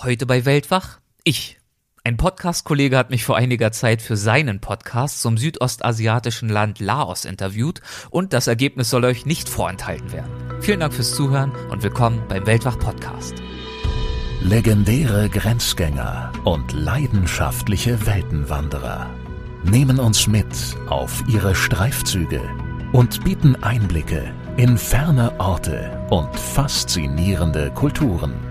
Heute bei Weltwach ich. Ein Podcast-Kollege hat mich vor einiger Zeit für seinen Podcast zum südostasiatischen Land Laos interviewt und das Ergebnis soll euch nicht vorenthalten werden. Vielen Dank fürs Zuhören und willkommen beim Weltwach-Podcast. Legendäre Grenzgänger und leidenschaftliche Weltenwanderer nehmen uns mit auf ihre Streifzüge und bieten Einblicke in ferne Orte und faszinierende Kulturen.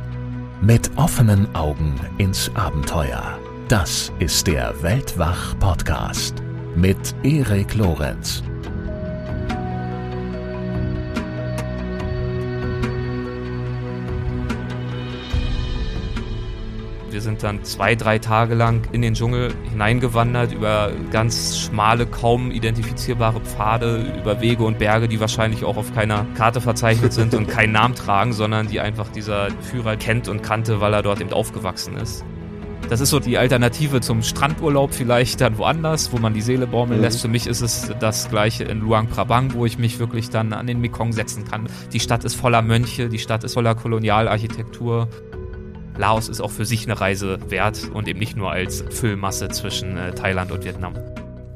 Mit offenen Augen ins Abenteuer. Das ist der Weltwach-Podcast mit Erik Lorenz. Wir sind dann zwei, drei Tage lang in den Dschungel hineingewandert, über ganz schmale, kaum identifizierbare Pfade, über Wege und Berge, die wahrscheinlich auch auf keiner Karte verzeichnet sind und keinen Namen tragen, sondern die einfach dieser Führer kennt und kannte, weil er dort eben aufgewachsen ist. Das ist so die Alternative zum Strandurlaub vielleicht dann woanders, wo man die Seele baumeln lässt. Für mich ist es das gleiche in Luang Prabang, wo ich mich wirklich dann an den Mekong setzen kann. Die Stadt ist voller Mönche, die Stadt ist voller Kolonialarchitektur. Laos ist auch für sich eine Reise wert und eben nicht nur als Füllmasse zwischen äh, Thailand und Vietnam.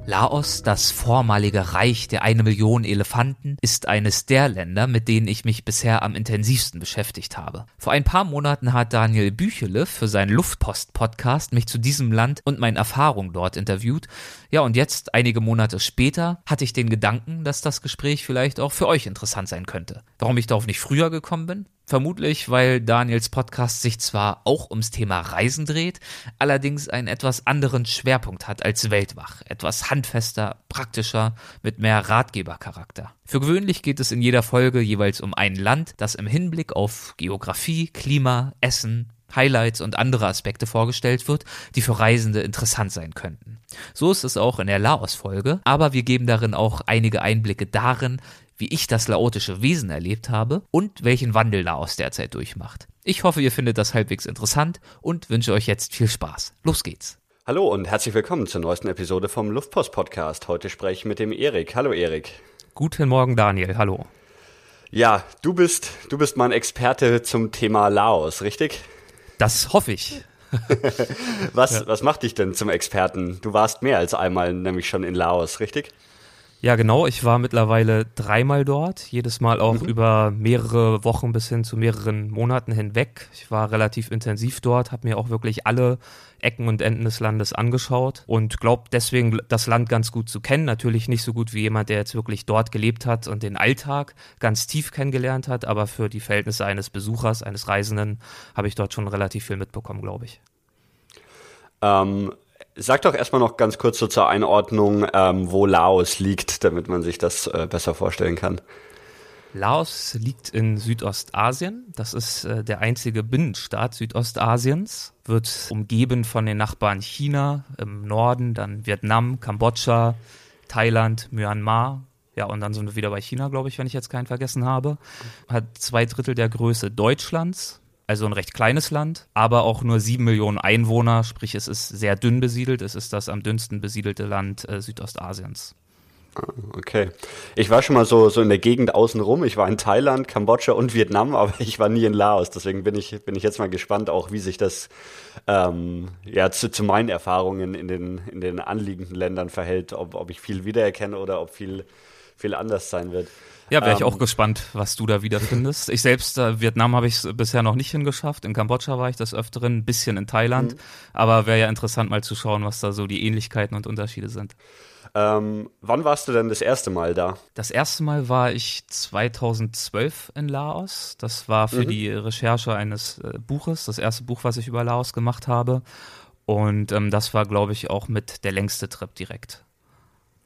Laos, das vormalige Reich der eine Million Elefanten, ist eines der Länder, mit denen ich mich bisher am intensivsten beschäftigt habe. Vor ein paar Monaten hat Daniel Büchele für seinen Luftpost-Podcast mich zu diesem Land und meinen Erfahrungen dort interviewt. Ja, und jetzt, einige Monate später, hatte ich den Gedanken, dass das Gespräch vielleicht auch für euch interessant sein könnte. Warum ich darauf nicht früher gekommen bin? Vermutlich, weil Daniels Podcast sich zwar auch ums Thema Reisen dreht, allerdings einen etwas anderen Schwerpunkt hat als Weltwach. Etwas handfester, praktischer, mit mehr Ratgebercharakter. Für gewöhnlich geht es in jeder Folge jeweils um ein Land, das im Hinblick auf Geografie, Klima, Essen, Highlights und andere Aspekte vorgestellt wird, die für Reisende interessant sein könnten. So ist es auch in der Laos-Folge, aber wir geben darin auch einige Einblicke darin, wie ich das laotische Wesen erlebt habe und welchen Wandel Laos derzeit durchmacht. Ich hoffe, ihr findet das halbwegs interessant und wünsche euch jetzt viel Spaß. Los geht's. Hallo und herzlich willkommen zur neuesten Episode vom Luftpost Podcast. Heute spreche ich mit dem Erik. Hallo Erik. Guten Morgen Daniel. Hallo. Ja, du bist du bist mein Experte zum Thema Laos, richtig? Das hoffe ich. was ja. was macht dich denn zum Experten? Du warst mehr als einmal nämlich schon in Laos, richtig? Ja, genau. Ich war mittlerweile dreimal dort, jedes Mal auch mhm. über mehrere Wochen bis hin zu mehreren Monaten hinweg. Ich war relativ intensiv dort, habe mir auch wirklich alle Ecken und Enden des Landes angeschaut und glaube deswegen das Land ganz gut zu kennen. Natürlich nicht so gut wie jemand, der jetzt wirklich dort gelebt hat und den Alltag ganz tief kennengelernt hat, aber für die Verhältnisse eines Besuchers, eines Reisenden habe ich dort schon relativ viel mitbekommen, glaube ich. Ähm, Sag doch erstmal noch ganz kurz so zur Einordnung, ähm, wo Laos liegt, damit man sich das äh, besser vorstellen kann. Laos liegt in Südostasien. Das ist äh, der einzige Binnenstaat Südostasiens. Wird umgeben von den Nachbarn China im Norden, dann Vietnam, Kambodscha, Thailand, Myanmar. Ja, und dann sind wir wieder bei China, glaube ich, wenn ich jetzt keinen vergessen habe. Hat zwei Drittel der Größe Deutschlands also ein recht kleines Land, aber auch nur sieben Millionen Einwohner, sprich es ist sehr dünn besiedelt. Es ist das am dünnsten besiedelte Land äh, Südostasiens. Ah, okay. Ich war schon mal so, so in der Gegend außenrum. Ich war in Thailand, Kambodscha und Vietnam, aber ich war nie in Laos. Deswegen bin ich, bin ich jetzt mal gespannt, auch wie sich das ähm, ja, zu, zu meinen Erfahrungen in den, in den anliegenden Ländern verhält. Ob, ob ich viel wiedererkenne oder ob viel, viel anders sein wird. Ja, wäre ich ähm, auch gespannt, was du da wiederfindest. Ich selbst, äh, Vietnam habe ich bisher noch nicht hingeschafft. In Kambodscha war ich des Öfteren, ein bisschen in Thailand. Mhm. Aber wäre ja interessant mal zu schauen, was da so die Ähnlichkeiten und Unterschiede sind. Ähm, wann warst du denn das erste Mal da? Das erste Mal war ich 2012 in Laos. Das war für mhm. die Recherche eines äh, Buches, das erste Buch, was ich über Laos gemacht habe. Und ähm, das war, glaube ich, auch mit der längste Trip direkt.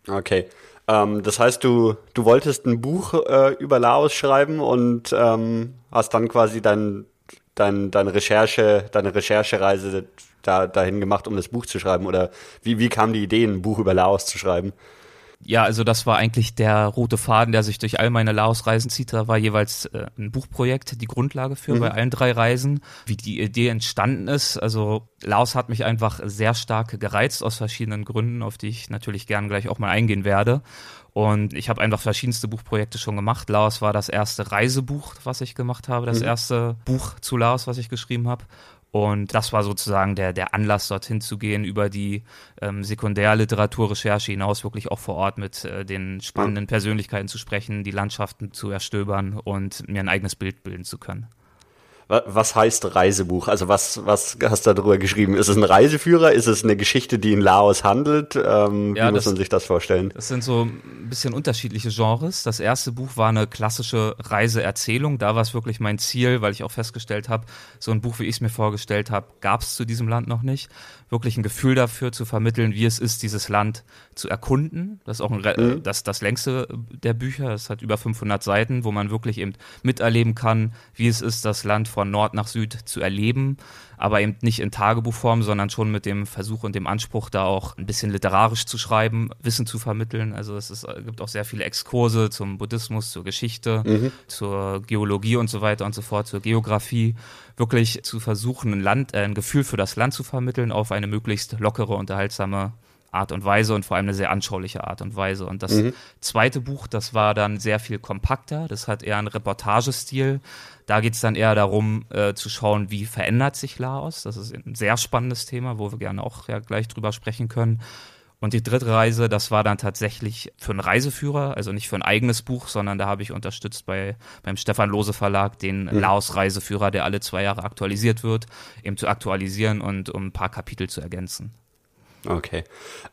Okay. Ähm, das heißt, du, du wolltest ein Buch äh, über Laos schreiben und ähm, hast dann quasi dein, dein, deine Recherche, deine Recherchereise da, dahin gemacht, um das Buch zu schreiben? Oder wie, wie kam die Idee, ein Buch über Laos zu schreiben? Ja, also das war eigentlich der rote Faden, der sich durch all meine Laos-Reisen zieht. Da war jeweils äh, ein Buchprojekt die Grundlage für mhm. bei allen drei Reisen. Wie die Idee entstanden ist, also Laos hat mich einfach sehr stark gereizt aus verschiedenen Gründen, auf die ich natürlich gern gleich auch mal eingehen werde. Und ich habe einfach verschiedenste Buchprojekte schon gemacht. Laos war das erste Reisebuch, was ich gemacht habe, das mhm. erste Buch zu Laos, was ich geschrieben habe. Und das war sozusagen der, der Anlass, dorthin zu gehen, über die ähm, Sekundärliteraturrecherche hinaus wirklich auch vor Ort mit äh, den spannenden Persönlichkeiten zu sprechen, die Landschaften zu erstöbern und mir ein eigenes Bild bilden zu können. Was heißt Reisebuch? Also was, was hast du darüber geschrieben? Ist es ein Reiseführer? Ist es eine Geschichte, die in Laos handelt? Ähm, ja, wie muss man sich das vorstellen? Das sind so ein bisschen unterschiedliche Genres. Das erste Buch war eine klassische Reiseerzählung. Da war es wirklich mein Ziel, weil ich auch festgestellt habe, so ein Buch, wie ich es mir vorgestellt habe, gab es zu diesem Land noch nicht wirklich ein Gefühl dafür zu vermitteln, wie es ist, dieses Land zu erkunden. Das ist auch ein, mhm. das, das längste der Bücher. Es hat über 500 Seiten, wo man wirklich eben miterleben kann, wie es ist, das Land von Nord nach Süd zu erleben aber eben nicht in Tagebuchform, sondern schon mit dem Versuch und dem Anspruch, da auch ein bisschen literarisch zu schreiben, Wissen zu vermitteln. Also es ist, gibt auch sehr viele Exkurse zum Buddhismus, zur Geschichte, mhm. zur Geologie und so weiter und so fort, zur Geografie. Wirklich zu versuchen, ein Land, äh, ein Gefühl für das Land zu vermitteln auf eine möglichst lockere, unterhaltsame Art und Weise und vor allem eine sehr anschauliche Art und Weise. Und das mhm. zweite Buch, das war dann sehr viel kompakter, das hat eher einen Reportagestil. Da geht es dann eher darum, äh, zu schauen, wie verändert sich Laos. Das ist ein sehr spannendes Thema, wo wir gerne auch ja, gleich drüber sprechen können. Und die dritte Reise, das war dann tatsächlich für einen Reiseführer, also nicht für ein eigenes Buch, sondern da habe ich unterstützt bei, beim Stefan Lose Verlag den mhm. Laos-Reiseführer, der alle zwei Jahre aktualisiert wird, eben zu aktualisieren und um ein paar Kapitel zu ergänzen. Okay.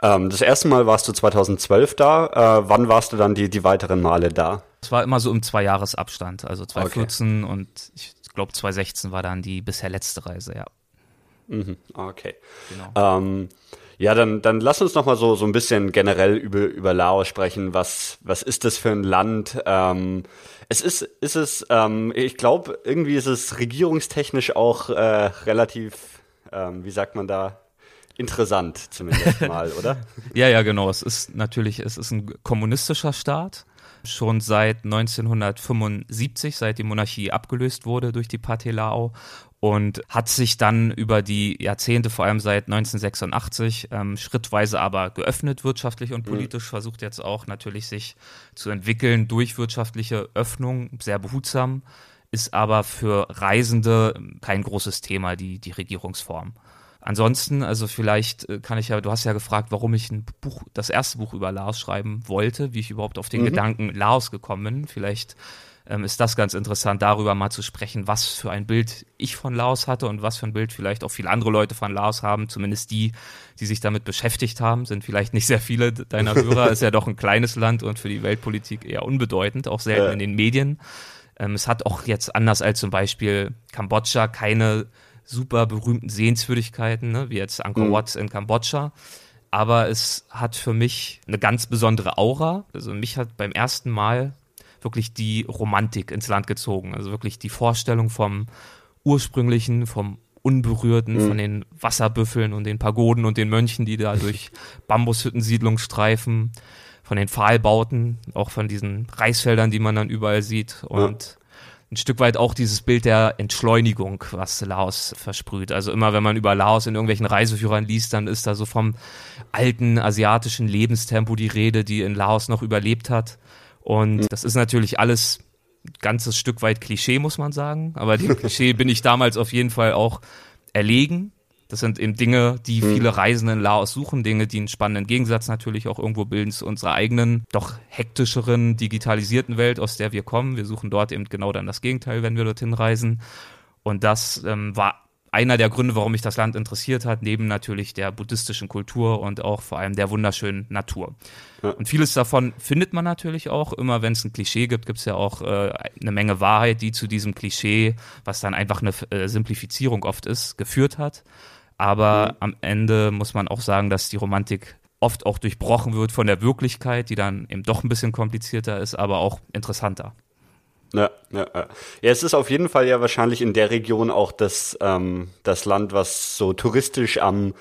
Ähm, das erste Mal warst du 2012 da. Äh, wann warst du dann die, die weiteren Male da? War immer so im Zwei-Jahres-Abstand. Also 2014 okay. und ich glaube 2016 war dann die bisher letzte Reise, ja. Mhm. Okay. Genau. Ähm, ja, dann, dann lass uns noch mal so, so ein bisschen generell über, über Laos sprechen. Was, was ist das für ein Land? Ähm, es ist, ist es, ähm, ich glaube, irgendwie ist es regierungstechnisch auch äh, relativ, ähm, wie sagt man da, interessant zumindest mal, oder? ja, ja, genau. Es ist natürlich, es ist ein kommunistischer Staat. Schon seit 1975, seit die Monarchie abgelöst wurde durch die Partei Lao und hat sich dann über die Jahrzehnte, vor allem seit 1986, ähm, schrittweise aber geöffnet wirtschaftlich und mhm. politisch, mhm. versucht jetzt auch natürlich sich zu entwickeln durch wirtschaftliche Öffnung, sehr behutsam, ist aber für Reisende kein großes Thema, die, die Regierungsform. Ansonsten, also vielleicht äh, kann ich ja, du hast ja gefragt, warum ich ein Buch, das erste Buch über Laos schreiben wollte, wie ich überhaupt auf den mhm. Gedanken Laos gekommen bin. Vielleicht ähm, ist das ganz interessant, darüber mal zu sprechen, was für ein Bild ich von Laos hatte und was für ein Bild vielleicht auch viele andere Leute von Laos haben, zumindest die, die sich damit beschäftigt haben, sind vielleicht nicht sehr viele deiner Hörer, ist ja doch ein kleines Land und für die Weltpolitik eher unbedeutend, auch selten ja. in den Medien. Ähm, es hat auch jetzt anders als zum Beispiel Kambodscha keine super berühmten Sehenswürdigkeiten, ne, wie jetzt Angkor mhm. Wat in Kambodscha. Aber es hat für mich eine ganz besondere Aura. Also mich hat beim ersten Mal wirklich die Romantik ins Land gezogen. Also wirklich die Vorstellung vom ursprünglichen, vom Unberührten, mhm. von den Wasserbüffeln und den Pagoden und den Mönchen, die da durch Bambushüttensiedlungen streifen, von den Pfahlbauten, auch von diesen Reisfeldern, die man dann überall sieht. Und ein Stück weit auch dieses Bild der Entschleunigung, was Laos versprüht. Also immer, wenn man über Laos in irgendwelchen Reiseführern liest, dann ist da so vom alten asiatischen Lebenstempo die Rede, die in Laos noch überlebt hat. Und mhm. das ist natürlich alles ganzes Stück weit Klischee, muss man sagen. Aber dem Klischee bin ich damals auf jeden Fall auch erlegen. Das sind eben Dinge, die mhm. viele Reisende in Laos suchen, Dinge, die einen spannenden Gegensatz natürlich auch irgendwo bilden zu unserer eigenen, doch hektischeren, digitalisierten Welt, aus der wir kommen. Wir suchen dort eben genau dann das Gegenteil, wenn wir dorthin reisen. Und das ähm, war einer der Gründe, warum mich das Land interessiert hat, neben natürlich der buddhistischen Kultur und auch vor allem der wunderschönen Natur. Ja. Und vieles davon findet man natürlich auch. Immer wenn es ein Klischee gibt, gibt es ja auch äh, eine Menge Wahrheit, die zu diesem Klischee, was dann einfach eine äh, Simplifizierung oft ist, geführt hat. Aber mhm. am Ende muss man auch sagen, dass die Romantik oft auch durchbrochen wird von der Wirklichkeit, die dann eben doch ein bisschen komplizierter ist, aber auch interessanter. Ja, ja, ja. ja, es ist auf jeden Fall ja wahrscheinlich in der Region auch das, ähm, das Land, was so touristisch am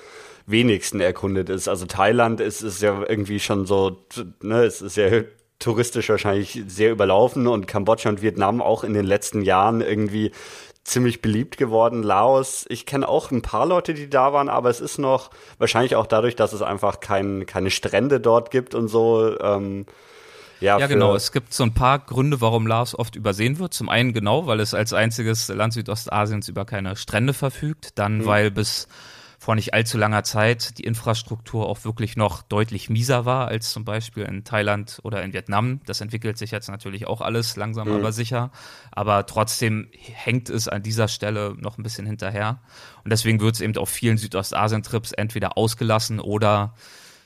wenigsten erkundet ist. Also Thailand ist, ist ja irgendwie schon so, ne, es ist ja touristisch wahrscheinlich sehr überlaufen und Kambodscha und Vietnam auch in den letzten Jahren irgendwie ziemlich beliebt geworden. Laos, ich kenne auch ein paar Leute, die da waren, aber es ist noch wahrscheinlich auch dadurch, dass es einfach kein, keine Strände dort gibt und so. Ähm, Ja, ja genau. Es gibt so ein paar Gründe, warum Laos oft übersehen wird. Zum einen genau, weil es als einziges Land Südostasiens über keine Strände verfügt. Dann, mhm. weil bis vor nicht allzu langer Zeit die Infrastruktur auch wirklich noch deutlich mieser war als zum Beispiel in Thailand oder in Vietnam. Das entwickelt sich jetzt natürlich auch alles langsam mhm. aber sicher. Aber trotzdem hängt es an dieser Stelle noch ein bisschen hinterher. Und deswegen wird es eben auf vielen Südostasien-Trips entweder ausgelassen oder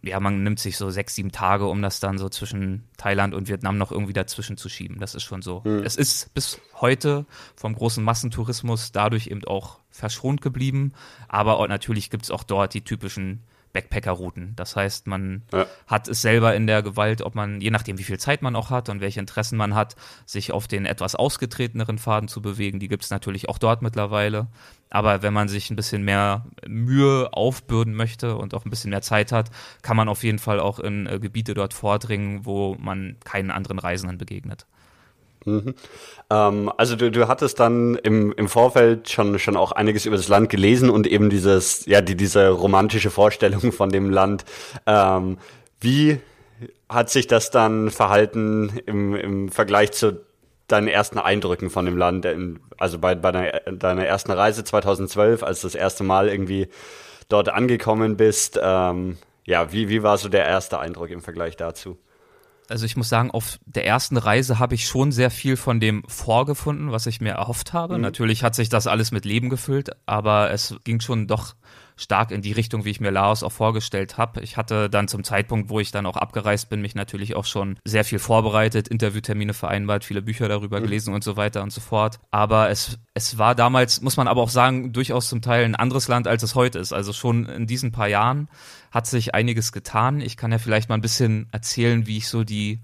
ja, man nimmt sich so sechs, sieben Tage, um das dann so zwischen Thailand und Vietnam noch irgendwie dazwischen zu schieben. Das ist schon so. Mhm. Es ist bis heute vom großen Massentourismus dadurch eben auch verschont geblieben. Aber natürlich gibt es auch dort die typischen Backpacker-Routen. Das heißt, man ja. hat es selber in der Gewalt, ob man, je nachdem, wie viel Zeit man auch hat und welche Interessen man hat, sich auf den etwas ausgetreteneren Faden zu bewegen. Die gibt es natürlich auch dort mittlerweile. Aber wenn man sich ein bisschen mehr Mühe aufbürden möchte und auch ein bisschen mehr Zeit hat, kann man auf jeden Fall auch in äh, Gebiete dort vordringen, wo man keinen anderen Reisenden begegnet. Mhm. Ähm, also du, du hattest dann im, im Vorfeld schon, schon auch einiges über das Land gelesen und eben dieses, ja, die, diese romantische Vorstellung von dem Land. Ähm, wie hat sich das dann verhalten im, im Vergleich zu deinen ersten Eindrücken von dem Land? Also bei, bei deiner, deiner ersten Reise 2012, als du das erste Mal irgendwie dort angekommen bist. Ähm, ja, wie, wie war so der erste Eindruck im Vergleich dazu? Also ich muss sagen, auf der ersten Reise habe ich schon sehr viel von dem vorgefunden, was ich mir erhofft habe. Mhm. Natürlich hat sich das alles mit Leben gefüllt, aber es ging schon doch stark in die Richtung, wie ich mir Laos auch vorgestellt habe. Ich hatte dann zum Zeitpunkt, wo ich dann auch abgereist bin, mich natürlich auch schon sehr viel vorbereitet, Interviewtermine vereinbart, viele Bücher darüber mhm. gelesen und so weiter und so fort. Aber es, es war damals, muss man aber auch sagen, durchaus zum Teil ein anderes Land, als es heute ist. Also schon in diesen paar Jahren hat sich einiges getan. Ich kann ja vielleicht mal ein bisschen erzählen, wie ich so die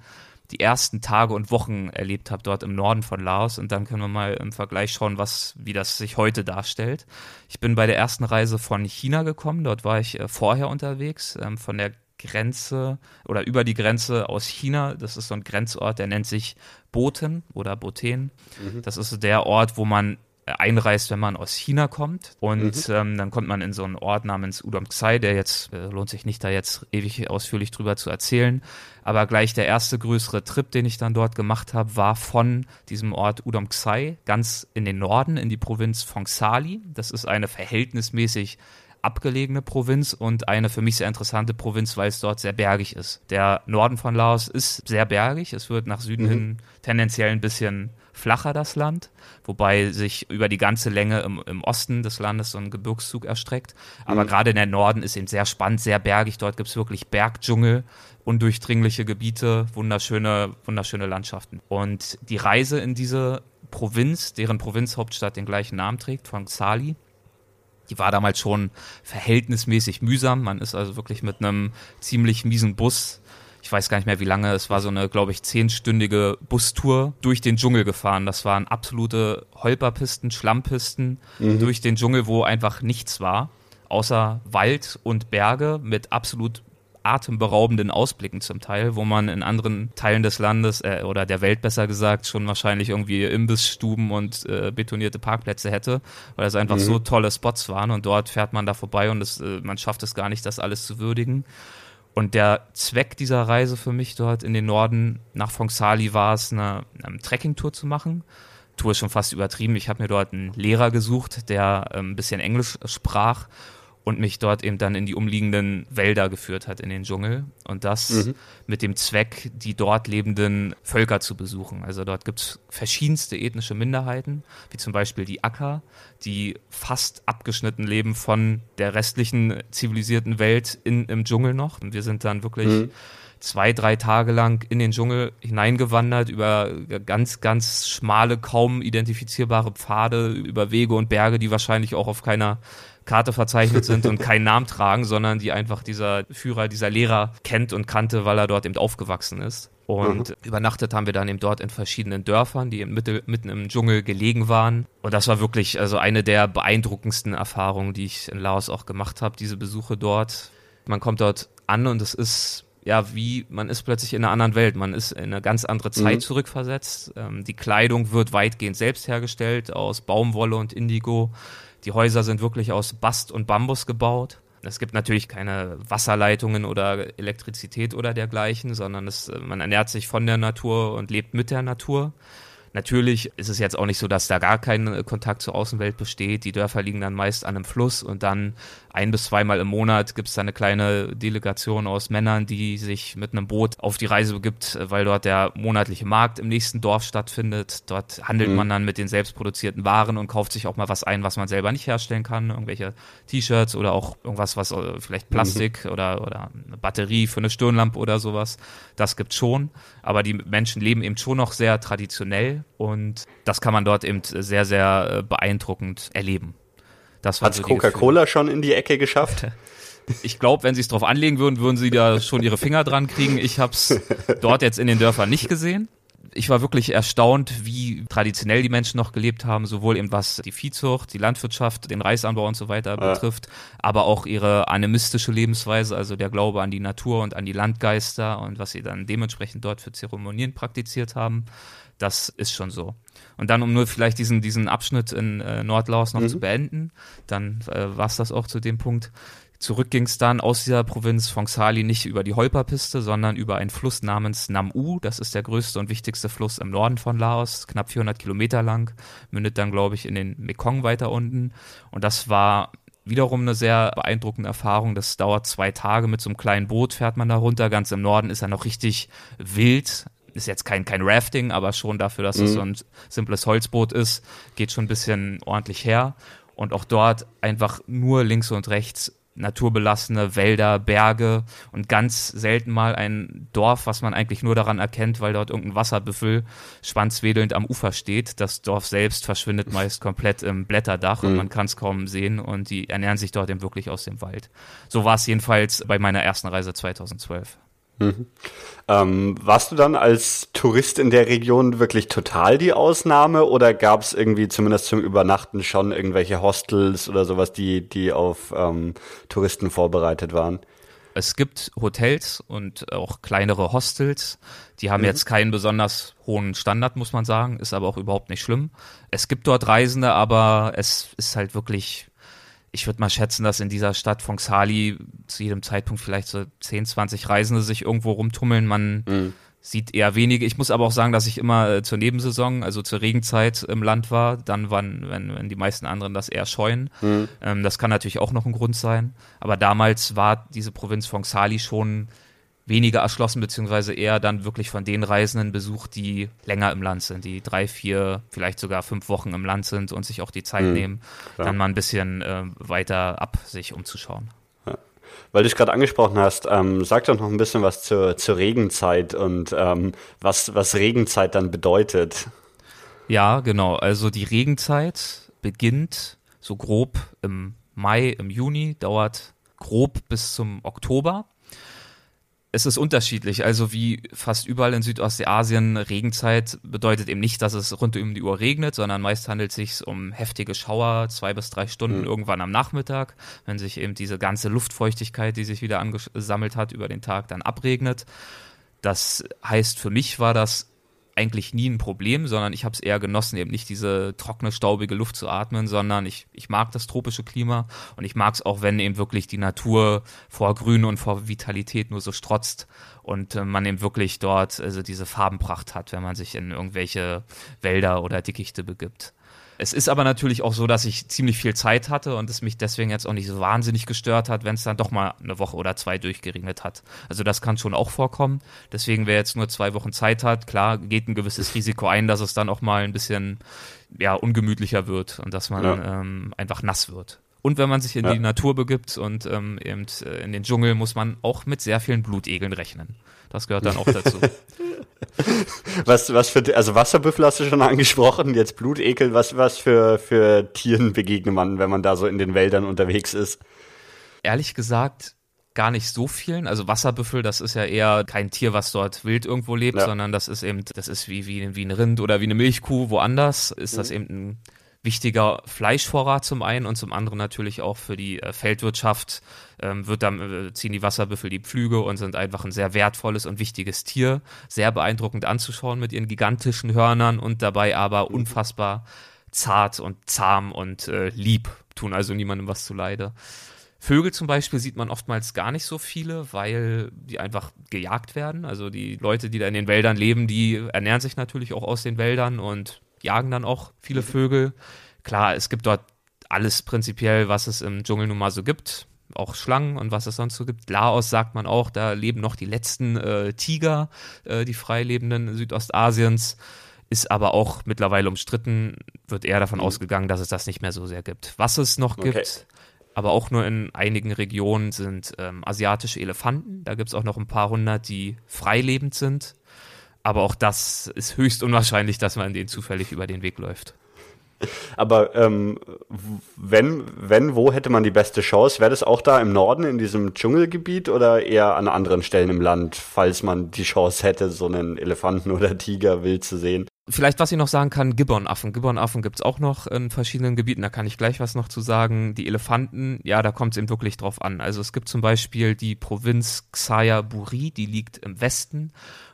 die ersten Tage und Wochen erlebt habe dort im Norden von Laos und dann können wir mal im Vergleich schauen, was, wie das sich heute darstellt. Ich bin bei der ersten Reise von China gekommen, dort war ich äh, vorher unterwegs, ähm, von der Grenze oder über die Grenze aus China. Das ist so ein Grenzort, der nennt sich Boten oder Boten. Mhm. Das ist der Ort, wo man einreist, wenn man aus China kommt. Und mhm. ähm, dann kommt man in so einen Ort namens Udom Xai, der jetzt, äh, lohnt sich nicht da jetzt ewig ausführlich drüber zu erzählen. Aber gleich der erste größere Trip, den ich dann dort gemacht habe, war von diesem Ort Udom Xai ganz in den Norden, in die Provinz Fongsali. Das ist eine verhältnismäßig abgelegene Provinz und eine für mich sehr interessante Provinz, weil es dort sehr bergig ist. Der Norden von Laos ist sehr bergig. Es wird nach Süden mhm. hin tendenziell ein bisschen flacher das Land, wobei sich über die ganze Länge im, im Osten des Landes so ein Gebirgszug erstreckt. Aber mhm. gerade in der Norden ist eben sehr spannend, sehr bergig. Dort gibt es wirklich Bergdschungel, undurchdringliche Gebiete, wunderschöne, wunderschöne Landschaften. Und die Reise in diese Provinz, deren Provinzhauptstadt den gleichen Namen trägt, von Xali, die war damals schon verhältnismäßig mühsam. Man ist also wirklich mit einem ziemlich miesen Bus ich weiß gar nicht mehr wie lange, es war so eine, glaube ich, zehnstündige Bustour durch den Dschungel gefahren. Das waren absolute Holperpisten, Schlammpisten mhm. durch den Dschungel, wo einfach nichts war, außer Wald und Berge mit absolut atemberaubenden Ausblicken zum Teil, wo man in anderen Teilen des Landes äh, oder der Welt besser gesagt schon wahrscheinlich irgendwie Imbissstuben und äh, betonierte Parkplätze hätte, weil es einfach mhm. so tolle Spots waren und dort fährt man da vorbei und es, äh, man schafft es gar nicht, das alles zu würdigen. Und der Zweck dieser Reise für mich dort in den Norden nach Fongsali war es, eine, eine Trekkingtour zu machen. Tour ist schon fast übertrieben. Ich habe mir dort einen Lehrer gesucht, der ähm, ein bisschen Englisch sprach und mich dort eben dann in die umliegenden Wälder geführt hat, in den Dschungel. Und das mhm. mit dem Zweck, die dort lebenden Völker zu besuchen. Also dort gibt es verschiedenste ethnische Minderheiten, wie zum Beispiel die Akka, die fast abgeschnitten leben von der restlichen zivilisierten Welt in, im Dschungel noch. Und wir sind dann wirklich mhm. zwei, drei Tage lang in den Dschungel hineingewandert, über ganz, ganz schmale, kaum identifizierbare Pfade, über Wege und Berge, die wahrscheinlich auch auf keiner Karte verzeichnet sind und keinen Namen tragen, sondern die einfach dieser Führer, dieser Lehrer kennt und kannte, weil er dort eben aufgewachsen ist. Und mhm. übernachtet haben wir dann eben dort in verschiedenen Dörfern, die Mitte, mitten im Dschungel gelegen waren. Und das war wirklich also eine der beeindruckendsten Erfahrungen, die ich in Laos auch gemacht habe, diese Besuche dort. Man kommt dort an und es ist ja, wie man ist plötzlich in einer anderen Welt. Man ist in eine ganz andere Zeit mhm. zurückversetzt. Ähm, die Kleidung wird weitgehend selbst hergestellt aus Baumwolle und Indigo. Die Häuser sind wirklich aus Bast und Bambus gebaut. Es gibt natürlich keine Wasserleitungen oder Elektrizität oder dergleichen, sondern es, man ernährt sich von der Natur und lebt mit der Natur. Natürlich ist es jetzt auch nicht so, dass da gar kein äh, Kontakt zur Außenwelt besteht. Die Dörfer liegen dann meist an einem Fluss und dann ein bis zweimal im Monat gibt es da eine kleine Delegation aus Männern, die sich mit einem Boot auf die Reise begibt, äh, weil dort der monatliche Markt im nächsten Dorf stattfindet. Dort handelt mhm. man dann mit den selbstproduzierten Waren und kauft sich auch mal was ein, was man selber nicht herstellen kann. Irgendwelche T-Shirts oder auch irgendwas, was äh, vielleicht. Plastik mhm. oder, oder eine Batterie für eine Stirnlampe oder sowas. Das gibt's schon. Aber die Menschen leben eben schon noch sehr traditionell und das kann man dort eben sehr, sehr beeindruckend erleben. Das Hat so Coca-Cola schon in die Ecke geschafft? Ich glaube, wenn sie es drauf anlegen würden, würden sie da schon ihre Finger dran kriegen. Ich habe es dort jetzt in den Dörfern nicht gesehen. Ich war wirklich erstaunt, wie traditionell die Menschen noch gelebt haben, sowohl eben was die Viehzucht, die Landwirtschaft, den Reisanbau und so weiter ja. betrifft, aber auch ihre animistische Lebensweise, also der Glaube an die Natur und an die Landgeister und was sie dann dementsprechend dort für Zeremonien praktiziert haben. Das ist schon so. Und dann, um nur vielleicht diesen, diesen Abschnitt in äh, Nordlaos noch mhm. zu beenden, dann äh, war es das auch zu dem Punkt. Zurück ging es dann aus dieser Provinz Fongsali nicht über die Holperpiste, sondern über einen Fluss namens Nam-U. Das ist der größte und wichtigste Fluss im Norden von Laos, knapp 400 Kilometer lang, mündet dann, glaube ich, in den Mekong weiter unten. Und das war wiederum eine sehr beeindruckende Erfahrung. Das dauert zwei Tage mit so einem kleinen Boot, fährt man da runter. Ganz im Norden ist er noch richtig wild ist jetzt kein, kein Rafting, aber schon dafür, dass mhm. es so ein simples Holzboot ist, geht schon ein bisschen ordentlich her. Und auch dort einfach nur links und rechts naturbelassene Wälder, Berge und ganz selten mal ein Dorf, was man eigentlich nur daran erkennt, weil dort irgendein Wasserbüffel schwanzwedelnd am Ufer steht. Das Dorf selbst verschwindet meist komplett im Blätterdach mhm. und man kann es kaum sehen und die ernähren sich dort eben wirklich aus dem Wald. So war es jedenfalls bei meiner ersten Reise 2012. Mhm. Ähm, warst du dann als Tourist in der Region wirklich total die Ausnahme oder gab es irgendwie zumindest zum Übernachten schon irgendwelche Hostels oder sowas, die, die auf ähm, Touristen vorbereitet waren? Es gibt Hotels und auch kleinere Hostels. Die haben mhm. jetzt keinen besonders hohen Standard, muss man sagen, ist aber auch überhaupt nicht schlimm. Es gibt dort Reisende, aber es ist halt wirklich ich würde mal schätzen, dass in dieser Stadt Fonxhali zu jedem Zeitpunkt vielleicht so 10, 20 Reisende sich irgendwo rumtummeln. Man mhm. sieht eher wenige. Ich muss aber auch sagen, dass ich immer äh, zur Nebensaison, also zur Regenzeit im Land war. Dann waren, wenn, wenn die meisten anderen das eher scheuen. Mhm. Ähm, das kann natürlich auch noch ein Grund sein. Aber damals war diese Provinz Fonxhali schon weniger erschlossen, beziehungsweise eher dann wirklich von den Reisenden besucht, die länger im Land sind, die drei, vier, vielleicht sogar fünf Wochen im Land sind und sich auch die Zeit mhm. nehmen, ja. dann mal ein bisschen äh, weiter ab sich umzuschauen. Ja. Weil du es gerade angesprochen hast, ähm, sag doch noch ein bisschen was zur, zur Regenzeit und ähm, was, was Regenzeit dann bedeutet. Ja, genau. Also die Regenzeit beginnt so grob im Mai, im Juni, dauert grob bis zum Oktober es ist unterschiedlich. Also wie fast überall in Südostasien, Regenzeit bedeutet eben nicht, dass es rund um die Uhr regnet, sondern meist handelt es sich um heftige Schauer, zwei bis drei Stunden mhm. irgendwann am Nachmittag, wenn sich eben diese ganze Luftfeuchtigkeit, die sich wieder angesammelt hat, über den Tag dann abregnet. Das heißt, für mich war das eigentlich nie ein Problem, sondern ich habe es eher genossen, eben nicht diese trockene, staubige Luft zu atmen, sondern ich, ich mag das tropische Klima und ich mag es auch, wenn eben wirklich die Natur vor Grün und vor Vitalität nur so strotzt und äh, man eben wirklich dort also diese Farbenpracht hat, wenn man sich in irgendwelche Wälder oder Dickichte begibt. Es ist aber natürlich auch so, dass ich ziemlich viel Zeit hatte und es mich deswegen jetzt auch nicht so wahnsinnig gestört hat, wenn es dann doch mal eine Woche oder zwei durchgeregnet hat. Also das kann schon auch vorkommen. Deswegen, wer jetzt nur zwei Wochen Zeit hat, klar, geht ein gewisses Risiko ein, dass es dann auch mal ein bisschen ja, ungemütlicher wird und dass man ja. ähm, einfach nass wird. Und wenn man sich in ja. die Natur begibt und ähm, eben äh, in den Dschungel, muss man auch mit sehr vielen Blutegeln rechnen. Das gehört dann auch dazu. was, was für, also Wasserbüffel hast du schon angesprochen, jetzt Blutekel, was, was für, für Tieren begegnet man, wenn man da so in den Wäldern unterwegs ist? Ehrlich gesagt, gar nicht so vielen. Also Wasserbüffel, das ist ja eher kein Tier, was dort wild irgendwo lebt, ja. sondern das ist eben, das ist wie, wie, wie ein Rind oder wie eine Milchkuh. Woanders ist mhm. das eben ein wichtiger Fleischvorrat zum einen und zum anderen natürlich auch für die äh, Feldwirtschaft ähm, wird dann, äh, ziehen die Wasserbüffel die Pflüge und sind einfach ein sehr wertvolles und wichtiges Tier. Sehr beeindruckend anzuschauen mit ihren gigantischen Hörnern und dabei aber unfassbar zart und zahm und äh, lieb, tun also niemandem was zuleide. Vögel zum Beispiel sieht man oftmals gar nicht so viele, weil die einfach gejagt werden. Also die Leute, die da in den Wäldern leben, die ernähren sich natürlich auch aus den Wäldern und jagen dann auch viele Vögel. Klar, es gibt dort alles prinzipiell, was es im Dschungel nun mal so gibt. Auch Schlangen und was es sonst so gibt. Laos sagt man auch, da leben noch die letzten äh, Tiger, äh, die freilebenden Südostasiens. Ist aber auch mittlerweile umstritten, wird eher davon mhm. ausgegangen, dass es das nicht mehr so sehr gibt. Was es noch okay. gibt, aber auch nur in einigen Regionen sind ähm, asiatische Elefanten. Da gibt es auch noch ein paar hundert, die freilebend sind. Aber auch das ist höchst unwahrscheinlich, dass man denen zufällig über den Weg läuft. Aber ähm, wenn, wenn, wo hätte man die beste Chance? Wäre das auch da im Norden, in diesem Dschungelgebiet oder eher an anderen Stellen im Land, falls man die Chance hätte, so einen Elefanten oder Tiger wild zu sehen? Vielleicht, was ich noch sagen kann, Gibbonaffen. Gibbonaffen gibt's auch noch in verschiedenen Gebieten, da kann ich gleich was noch zu sagen. Die Elefanten, ja, da kommt es eben wirklich drauf an. Also es gibt zum Beispiel die Provinz Xayaburi, die liegt im Westen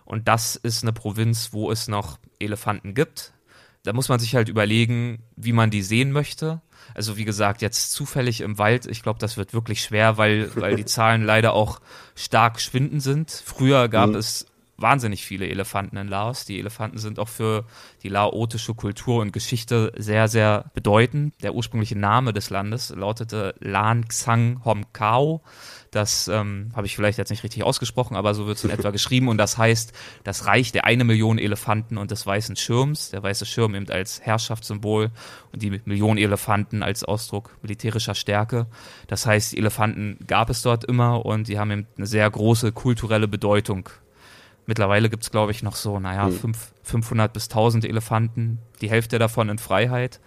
und das ist eine Provinz, wo es noch Elefanten gibt. Da muss man sich halt überlegen, wie man die sehen möchte. Also wie gesagt, jetzt zufällig im Wald, ich glaube, das wird wirklich schwer, weil, weil die Zahlen leider auch stark schwinden sind. Früher gab mhm. es wahnsinnig viele Elefanten in Laos. Die Elefanten sind auch für die laotische Kultur und Geschichte sehr, sehr bedeutend. Der ursprüngliche Name des Landes lautete Lan Xang Hom Kao. Das ähm, habe ich vielleicht jetzt nicht richtig ausgesprochen, aber so wird es in etwa geschrieben. Und das heißt, das Reich der eine Million Elefanten und des weißen Schirms. Der weiße Schirm eben als Herrschaftssymbol und die Million Elefanten als Ausdruck militärischer Stärke. Das heißt, die Elefanten gab es dort immer und die haben eben eine sehr große kulturelle Bedeutung Mittlerweile gibt es, glaube ich, noch so, naja, mhm. fünf, 500 bis 1000 Elefanten, die Hälfte davon in Freiheit.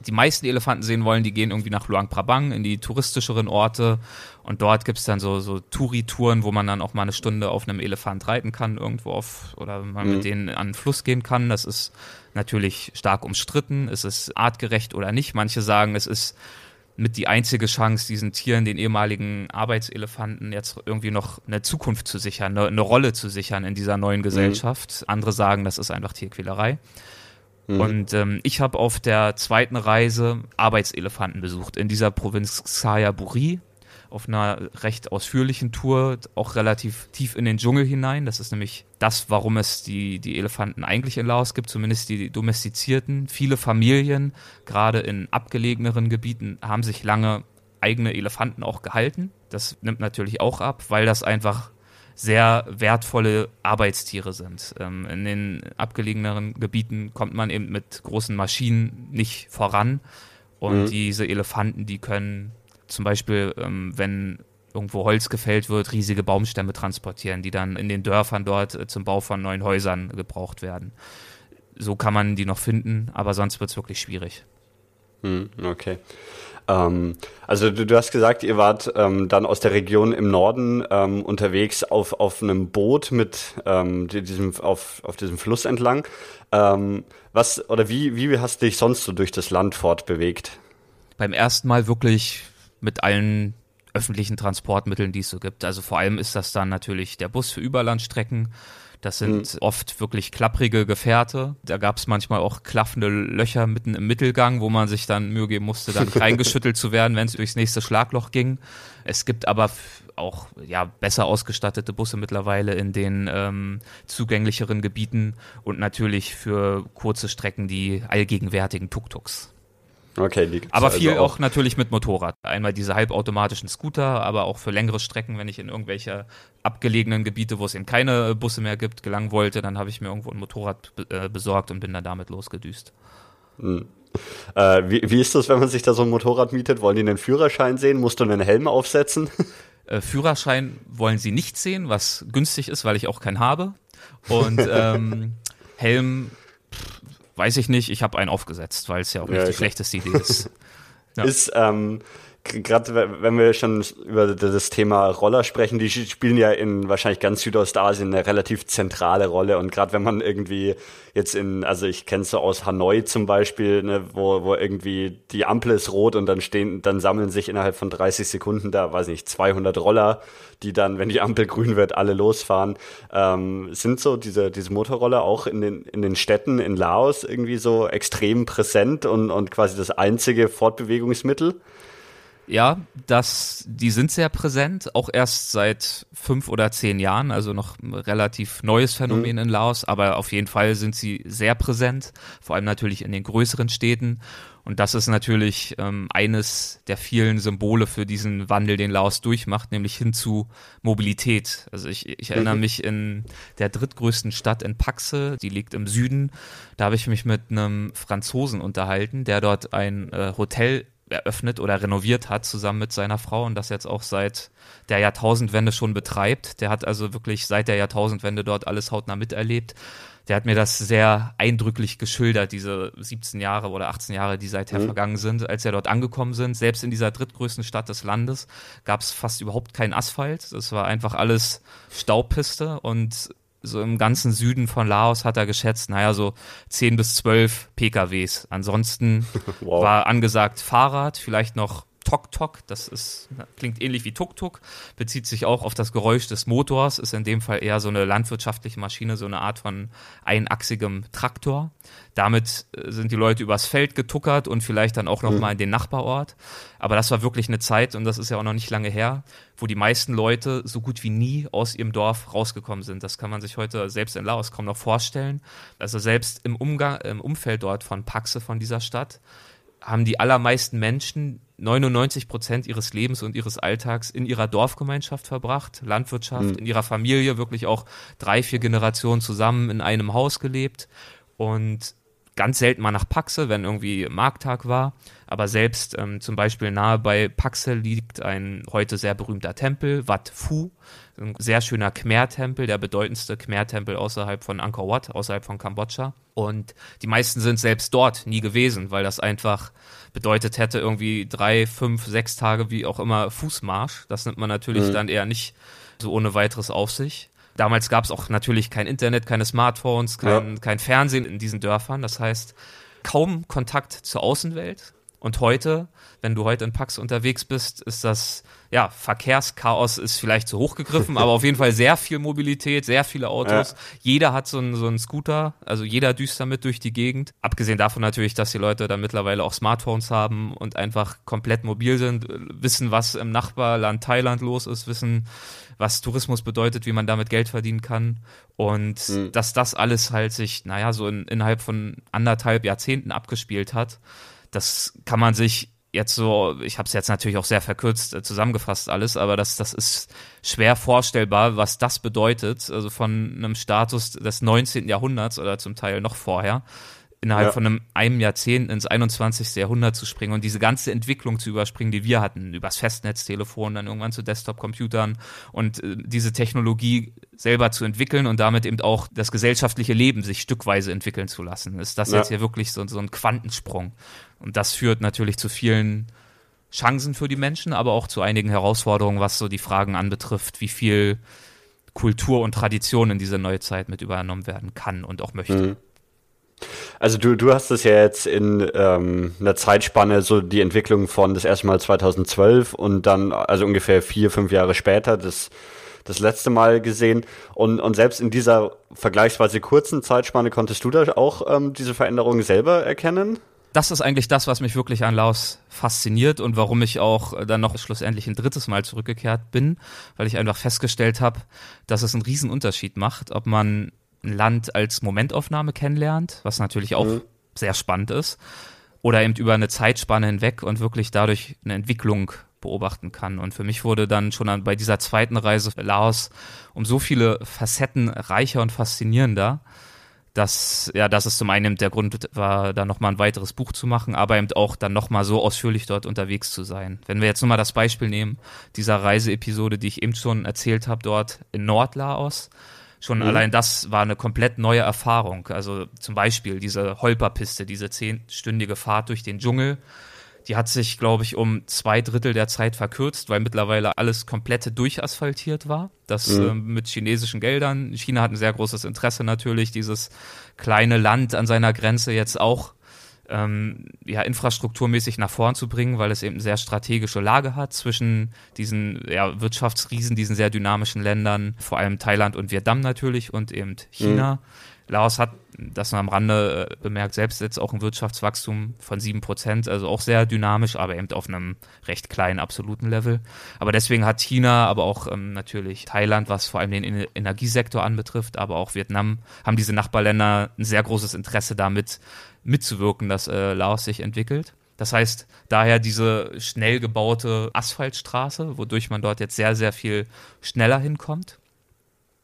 Die meisten Elefanten sehen wollen, die gehen irgendwie nach Luang Prabang in die touristischeren Orte und dort gibt es dann so, so Touri-Touren, wo man dann auch mal eine Stunde auf einem Elefant reiten kann, irgendwo auf, oder man mhm. mit denen an den Fluss gehen kann. Das ist natürlich stark umstritten. Ist es artgerecht oder nicht? Manche sagen, es ist mit die einzige Chance, diesen Tieren, den ehemaligen Arbeitselefanten, jetzt irgendwie noch eine Zukunft zu sichern, eine, eine Rolle zu sichern in dieser neuen mhm. Gesellschaft. Mhm. Andere sagen, das ist einfach Tierquälerei. Mhm. Und ähm, ich habe auf der zweiten Reise Arbeitselefanten besucht in dieser Provinz Xayaburi auf einer recht ausführlichen Tour, auch relativ tief in den Dschungel hinein. Das ist nämlich das, warum es die, die Elefanten eigentlich in Laos gibt, zumindest die domestizierten. Viele Familien, gerade in abgelegeneren Gebieten, haben sich lange eigene Elefanten auch gehalten. Das nimmt natürlich auch ab, weil das einfach sehr wertvolle Arbeitstiere sind. Ähm, in den abgelegeneren Gebieten kommt man eben mit großen Maschinen nicht voran. Und mhm. diese Elefanten, die können zum Beispiel, ähm, wenn irgendwo Holz gefällt wird, riesige Baumstämme transportieren, die dann in den Dörfern dort äh, zum Bau von neuen Häusern gebraucht werden. So kann man die noch finden, aber sonst wird es wirklich schwierig. Hm, okay. Ähm, also du, du, hast gesagt, ihr wart ähm, dann aus der Region im Norden ähm, unterwegs auf, auf einem Boot mit ähm, diesem, auf, auf diesem Fluss entlang. Ähm, was oder wie, wie hast du dich sonst so durch das Land fortbewegt? Beim ersten Mal wirklich mit allen öffentlichen Transportmitteln, die es so gibt. Also vor allem ist das dann natürlich der Bus für Überlandstrecken. Das sind mhm. oft wirklich klapprige Gefährte. Da gab es manchmal auch klaffende Löcher mitten im Mittelgang, wo man sich dann Mühe geben musste, dann reingeschüttelt zu werden, wenn es durchs nächste Schlagloch ging. Es gibt aber auch ja besser ausgestattete Busse mittlerweile in den ähm, zugänglicheren Gebieten und natürlich für kurze Strecken die allgegenwärtigen Tuk-Tuks. Okay, die gibt's aber viel also auch. auch. natürlich mit Motorrad. Einmal diese halbautomatischen Scooter, aber auch für längere Strecken, wenn ich in irgendwelche abgelegenen Gebiete, wo es eben keine Busse mehr gibt, gelangen wollte, dann habe ich mir irgendwo ein Motorrad äh, besorgt und bin dann damit losgedüst. Hm. Äh, wie, wie ist das, wenn man sich da so ein Motorrad mietet? Wollen die einen Führerschein sehen? Musst du einen Helm aufsetzen? Äh, Führerschein wollen sie nicht sehen, was günstig ist, weil ich auch keinen habe. Und ähm, Helm weiß ich nicht, ich habe einen aufgesetzt, weil es ja auch nicht ja, die schlechteste Idee ist. Ja. Ist, ähm, gerade wenn wir schon über das Thema Roller sprechen, die spielen ja in wahrscheinlich ganz Südostasien eine relativ zentrale Rolle. Und gerade wenn man irgendwie jetzt in, also ich kenne es so aus Hanoi zum Beispiel, ne, wo, wo irgendwie die Ampel ist rot und dann stehen, dann sammeln sich innerhalb von 30 Sekunden da, weiß nicht, 200 Roller, die dann, wenn die Ampel grün wird, alle losfahren. Ähm, sind so diese, diese Motorroller auch in den, in den Städten in Laos irgendwie so extrem präsent und, und quasi das einzige Fortbewegungsmittel? Ja, das, die sind sehr präsent, auch erst seit fünf oder zehn Jahren, also noch ein relativ neues Phänomen mhm. in Laos, aber auf jeden Fall sind sie sehr präsent, vor allem natürlich in den größeren Städten. Und das ist natürlich ähm, eines der vielen Symbole für diesen Wandel, den Laos durchmacht, nämlich hin zu Mobilität. Also ich, ich erinnere mhm. mich in der drittgrößten Stadt in Paxe, die liegt im Süden. Da habe ich mich mit einem Franzosen unterhalten, der dort ein äh, Hotel eröffnet oder renoviert hat, zusammen mit seiner Frau und das jetzt auch seit der Jahrtausendwende schon betreibt. Der hat also wirklich seit der Jahrtausendwende dort alles hautnah miterlebt. Der hat mir das sehr eindrücklich geschildert, diese 17 Jahre oder 18 Jahre, die seither mhm. vergangen sind, als er dort angekommen sind. Selbst in dieser drittgrößten Stadt des Landes gab es fast überhaupt keinen Asphalt. Es war einfach alles Staubpiste und so im ganzen Süden von Laos hat er geschätzt, naja, so 10 bis 12 PKWs. Ansonsten wow. war angesagt Fahrrad, vielleicht noch Tok-Tok, das ist, klingt ähnlich wie Tuk-Tuk, bezieht sich auch auf das Geräusch des Motors, ist in dem Fall eher so eine landwirtschaftliche Maschine, so eine Art von einachsigem Traktor. Damit äh, sind die Leute übers Feld getuckert und vielleicht dann auch nochmal mhm. in den Nachbarort. Aber das war wirklich eine Zeit, und das ist ja auch noch nicht lange her, wo die meisten Leute so gut wie nie aus ihrem Dorf rausgekommen sind. Das kann man sich heute selbst in Laos kaum noch vorstellen. Also selbst im Umgang, im Umfeld dort von Paxe, von dieser Stadt, haben die allermeisten Menschen 99 Prozent ihres Lebens und ihres Alltags in ihrer Dorfgemeinschaft verbracht, Landwirtschaft, mhm. in ihrer Familie, wirklich auch drei, vier Generationen zusammen in einem Haus gelebt und ganz selten mal nach Paxe, wenn irgendwie Markttag war. Aber selbst ähm, zum Beispiel nahe bei Paxe liegt ein heute sehr berühmter Tempel, Wat Phu, ein sehr schöner Khmer-Tempel, der bedeutendste Khmer-Tempel außerhalb von Angkor Wat, außerhalb von Kambodscha. Und die meisten sind selbst dort nie gewesen, weil das einfach bedeutet hätte, irgendwie drei, fünf, sechs Tage, wie auch immer, Fußmarsch. Das nimmt man natürlich mhm. dann eher nicht so ohne weiteres auf sich. Damals gab es auch natürlich kein Internet, keine Smartphones, kein, ja. kein Fernsehen in diesen Dörfern. Das heißt, kaum Kontakt zur Außenwelt. Und heute, wenn du heute in Pax unterwegs bist, ist das ja, Verkehrschaos ist vielleicht zu hoch gegriffen, aber auf jeden Fall sehr viel Mobilität, sehr viele Autos. Ja. Jeder hat so einen, so einen Scooter, also jeder düst damit durch die Gegend. Abgesehen davon natürlich, dass die Leute dann mittlerweile auch Smartphones haben und einfach komplett mobil sind, wissen, was im Nachbarland Thailand los ist, wissen, was Tourismus bedeutet, wie man damit Geld verdienen kann. Und mhm. dass das alles halt sich, naja, so in, innerhalb von anderthalb Jahrzehnten abgespielt hat, das kann man sich jetzt so, ich habe es jetzt natürlich auch sehr verkürzt äh, zusammengefasst alles, aber das, das ist schwer vorstellbar, was das bedeutet, also von einem Status des 19. Jahrhunderts oder zum Teil noch vorher, innerhalb ja. von einem, einem Jahrzehnt ins 21. Jahrhundert zu springen und diese ganze Entwicklung zu überspringen, die wir hatten, übers Festnetztelefon, dann irgendwann zu Desktop-Computern und äh, diese Technologie selber zu entwickeln und damit eben auch das gesellschaftliche Leben sich stückweise entwickeln zu lassen. Ist das ja. jetzt hier wirklich so, so ein Quantensprung? Und das führt natürlich zu vielen Chancen für die Menschen, aber auch zu einigen Herausforderungen, was so die Fragen anbetrifft, wie viel Kultur und Tradition in diese neue Zeit mit übernommen werden kann und auch möchte. Mhm. Also du, du hast es ja jetzt in ähm, einer Zeitspanne so die Entwicklung von das erste Mal 2012 und dann also ungefähr vier, fünf Jahre später das, das letzte Mal gesehen. Und, und selbst in dieser vergleichsweise kurzen Zeitspanne konntest du da auch ähm, diese Veränderungen selber erkennen? das ist eigentlich das, was mich wirklich an Laos fasziniert und warum ich auch dann noch schlussendlich ein drittes Mal zurückgekehrt bin, weil ich einfach festgestellt habe, dass es einen riesen Unterschied macht, ob man ein Land als Momentaufnahme kennenlernt, was natürlich auch mhm. sehr spannend ist, oder eben über eine Zeitspanne hinweg und wirklich dadurch eine Entwicklung beobachten kann. Und für mich wurde dann schon bei dieser zweiten Reise Laos um so viele Facetten reicher und faszinierender, dass, ja, das ist zum einen der Grund war, da nochmal ein weiteres Buch zu machen, aber eben auch dann nochmal so ausführlich dort unterwegs zu sein. Wenn wir jetzt nur mal das Beispiel nehmen, dieser Reiseepisode, die ich eben schon erzählt habe, dort in Nordlaos, schon mhm. allein das war eine komplett neue Erfahrung. Also zum Beispiel diese Holperpiste, diese zehnstündige Fahrt durch den Dschungel, die hat sich, glaube ich, um zwei Drittel der Zeit verkürzt, weil mittlerweile alles komplett durchasphaltiert war. Das mhm. äh, mit chinesischen Geldern. China hat ein sehr großes Interesse natürlich, dieses kleine Land an seiner Grenze jetzt auch ähm, ja, infrastrukturmäßig nach vorn zu bringen, weil es eben eine sehr strategische Lage hat zwischen diesen ja, Wirtschaftsriesen, diesen sehr dynamischen Ländern, vor allem Thailand und Vietnam natürlich und eben China. Mhm Laos hat, das nur am Rande äh, bemerkt, selbst jetzt auch ein Wirtschaftswachstum von 7%, also auch sehr dynamisch, aber eben auf einem recht kleinen absoluten Level. Aber deswegen hat China, aber auch ähm, natürlich Thailand, was vor allem den Energiesektor anbetrifft, aber auch Vietnam, haben diese Nachbarländer ein sehr großes Interesse damit mitzuwirken, dass äh, Laos sich entwickelt. Das heißt, daher diese schnell gebaute Asphaltstraße, wodurch man dort jetzt sehr, sehr viel schneller hinkommt.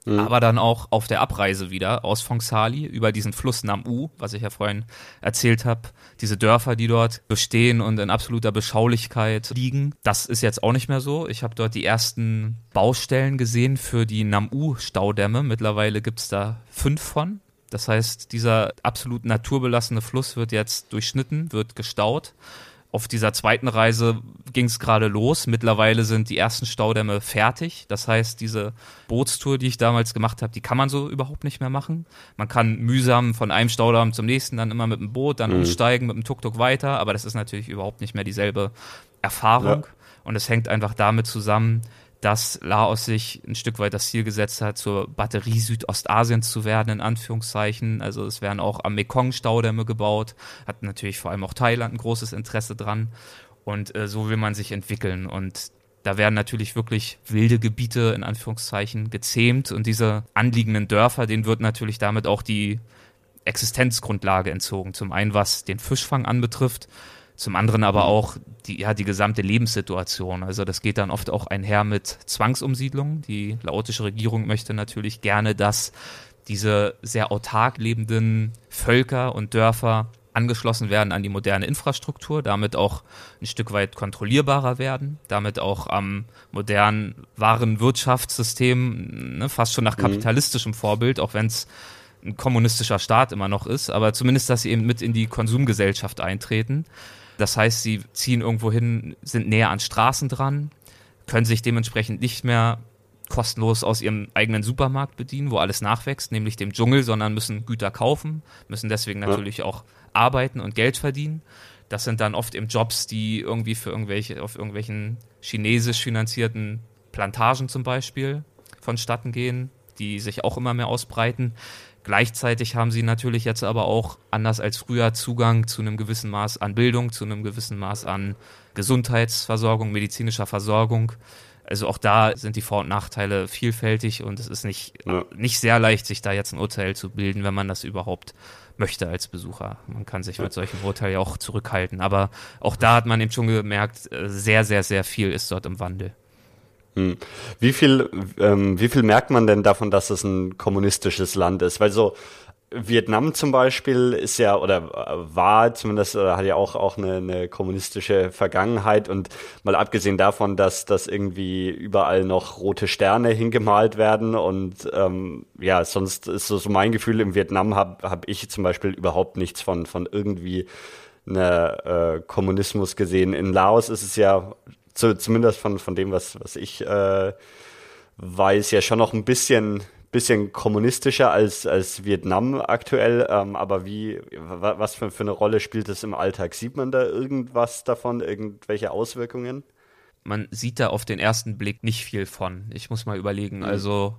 Mhm. Aber dann auch auf der Abreise wieder aus Fongsali über diesen Fluss Nam-U, was ich ja vorhin erzählt habe, diese Dörfer, die dort bestehen und in absoluter Beschaulichkeit liegen. Das ist jetzt auch nicht mehr so. Ich habe dort die ersten Baustellen gesehen für die Nam-U-Staudämme. Mittlerweile gibt es da fünf von. Das heißt, dieser absolut naturbelassene Fluss wird jetzt durchschnitten, wird gestaut auf dieser zweiten Reise ging es gerade los. Mittlerweile sind die ersten Staudämme fertig. Das heißt, diese Bootstour, die ich damals gemacht habe, die kann man so überhaupt nicht mehr machen. Man kann mühsam von einem Staudamm zum nächsten dann immer mit dem Boot, dann mhm. umsteigen, mit dem Tuk-Tuk weiter. Aber das ist natürlich überhaupt nicht mehr dieselbe Erfahrung. Ja. Und es hängt einfach damit zusammen, dass Laos sich ein Stück weit das Ziel gesetzt hat, zur Batterie Südostasiens zu werden, in Anführungszeichen. Also es werden auch am Mekong-Staudämme gebaut, hat natürlich vor allem auch Thailand ein großes Interesse dran. Und äh, so will man sich entwickeln. Und da werden natürlich wirklich wilde Gebiete in Anführungszeichen gezähmt und diese anliegenden Dörfer, denen wird natürlich damit auch die Existenzgrundlage entzogen. Zum einen, was den Fischfang anbetrifft, zum anderen aber mhm. auch die, ja, die gesamte Lebenssituation. Also das geht dann oft auch einher mit Zwangsumsiedlung. Die laotische Regierung möchte natürlich gerne, dass diese sehr autark lebenden Völker und Dörfer angeschlossen werden an die moderne Infrastruktur, damit auch ein Stück weit kontrollierbarer werden, damit auch am modernen Warenwirtschaftssystem, ne, fast schon nach mhm. kapitalistischem Vorbild, auch wenn es ein kommunistischer Staat immer noch ist, aber zumindest, dass sie eben mit in die Konsumgesellschaft eintreten. Das heißt, sie ziehen irgendwo hin, sind näher an Straßen dran, können sich dementsprechend nicht mehr kostenlos aus ihrem eigenen Supermarkt bedienen, wo alles nachwächst, nämlich dem Dschungel, sondern müssen Güter kaufen, müssen deswegen natürlich ja. auch arbeiten und Geld verdienen. Das sind dann oft eben Jobs, die irgendwie für irgendwelche, auf irgendwelchen chinesisch finanzierten Plantagen zum Beispiel vonstatten gehen, die sich auch immer mehr ausbreiten. Gleichzeitig haben sie natürlich jetzt aber auch anders als früher Zugang zu einem gewissen Maß an Bildung, zu einem gewissen Maß an Gesundheitsversorgung, medizinischer Versorgung. Also auch da sind die Vor- und Nachteile vielfältig und es ist nicht, ja. nicht sehr leicht, sich da jetzt ein Urteil zu bilden, wenn man das überhaupt möchte als Besucher. Man kann sich mit solchen Urteilen ja auch zurückhalten. Aber auch da hat man eben schon gemerkt, äh, sehr, sehr, sehr viel ist dort im Wandel. Hm. Wie viel, ähm, wie viel merkt man denn davon, dass es ein kommunistisches Land ist? Weil so Vietnam zum Beispiel ist ja oder war zumindest oder hat ja auch auch eine, eine kommunistische Vergangenheit und mal abgesehen davon, dass dass irgendwie überall noch rote Sterne hingemalt werden und ähm, ja sonst ist so, mein Gefühl im Vietnam habe hab ich zum Beispiel überhaupt nichts von von irgendwie eine äh, Kommunismus gesehen. In Laos ist es ja zu, zumindest von, von dem, was, was ich äh, weiß, ja schon noch ein bisschen, bisschen kommunistischer als, als Vietnam aktuell. Ähm, aber wie, was für, für eine Rolle spielt es im Alltag? Sieht man da irgendwas davon, irgendwelche Auswirkungen? Man sieht da auf den ersten Blick nicht viel von. Ich muss mal überlegen. Mhm. Also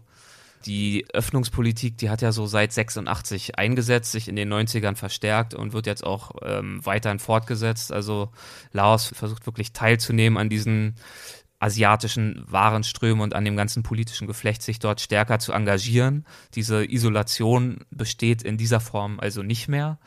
die Öffnungspolitik, die hat ja so seit 86 eingesetzt, sich in den 90ern verstärkt und wird jetzt auch ähm, weiterhin fortgesetzt. Also Laos versucht wirklich teilzunehmen an diesen asiatischen Warenströmen und an dem ganzen politischen Geflecht sich dort stärker zu engagieren. Diese Isolation besteht in dieser Form also nicht mehr.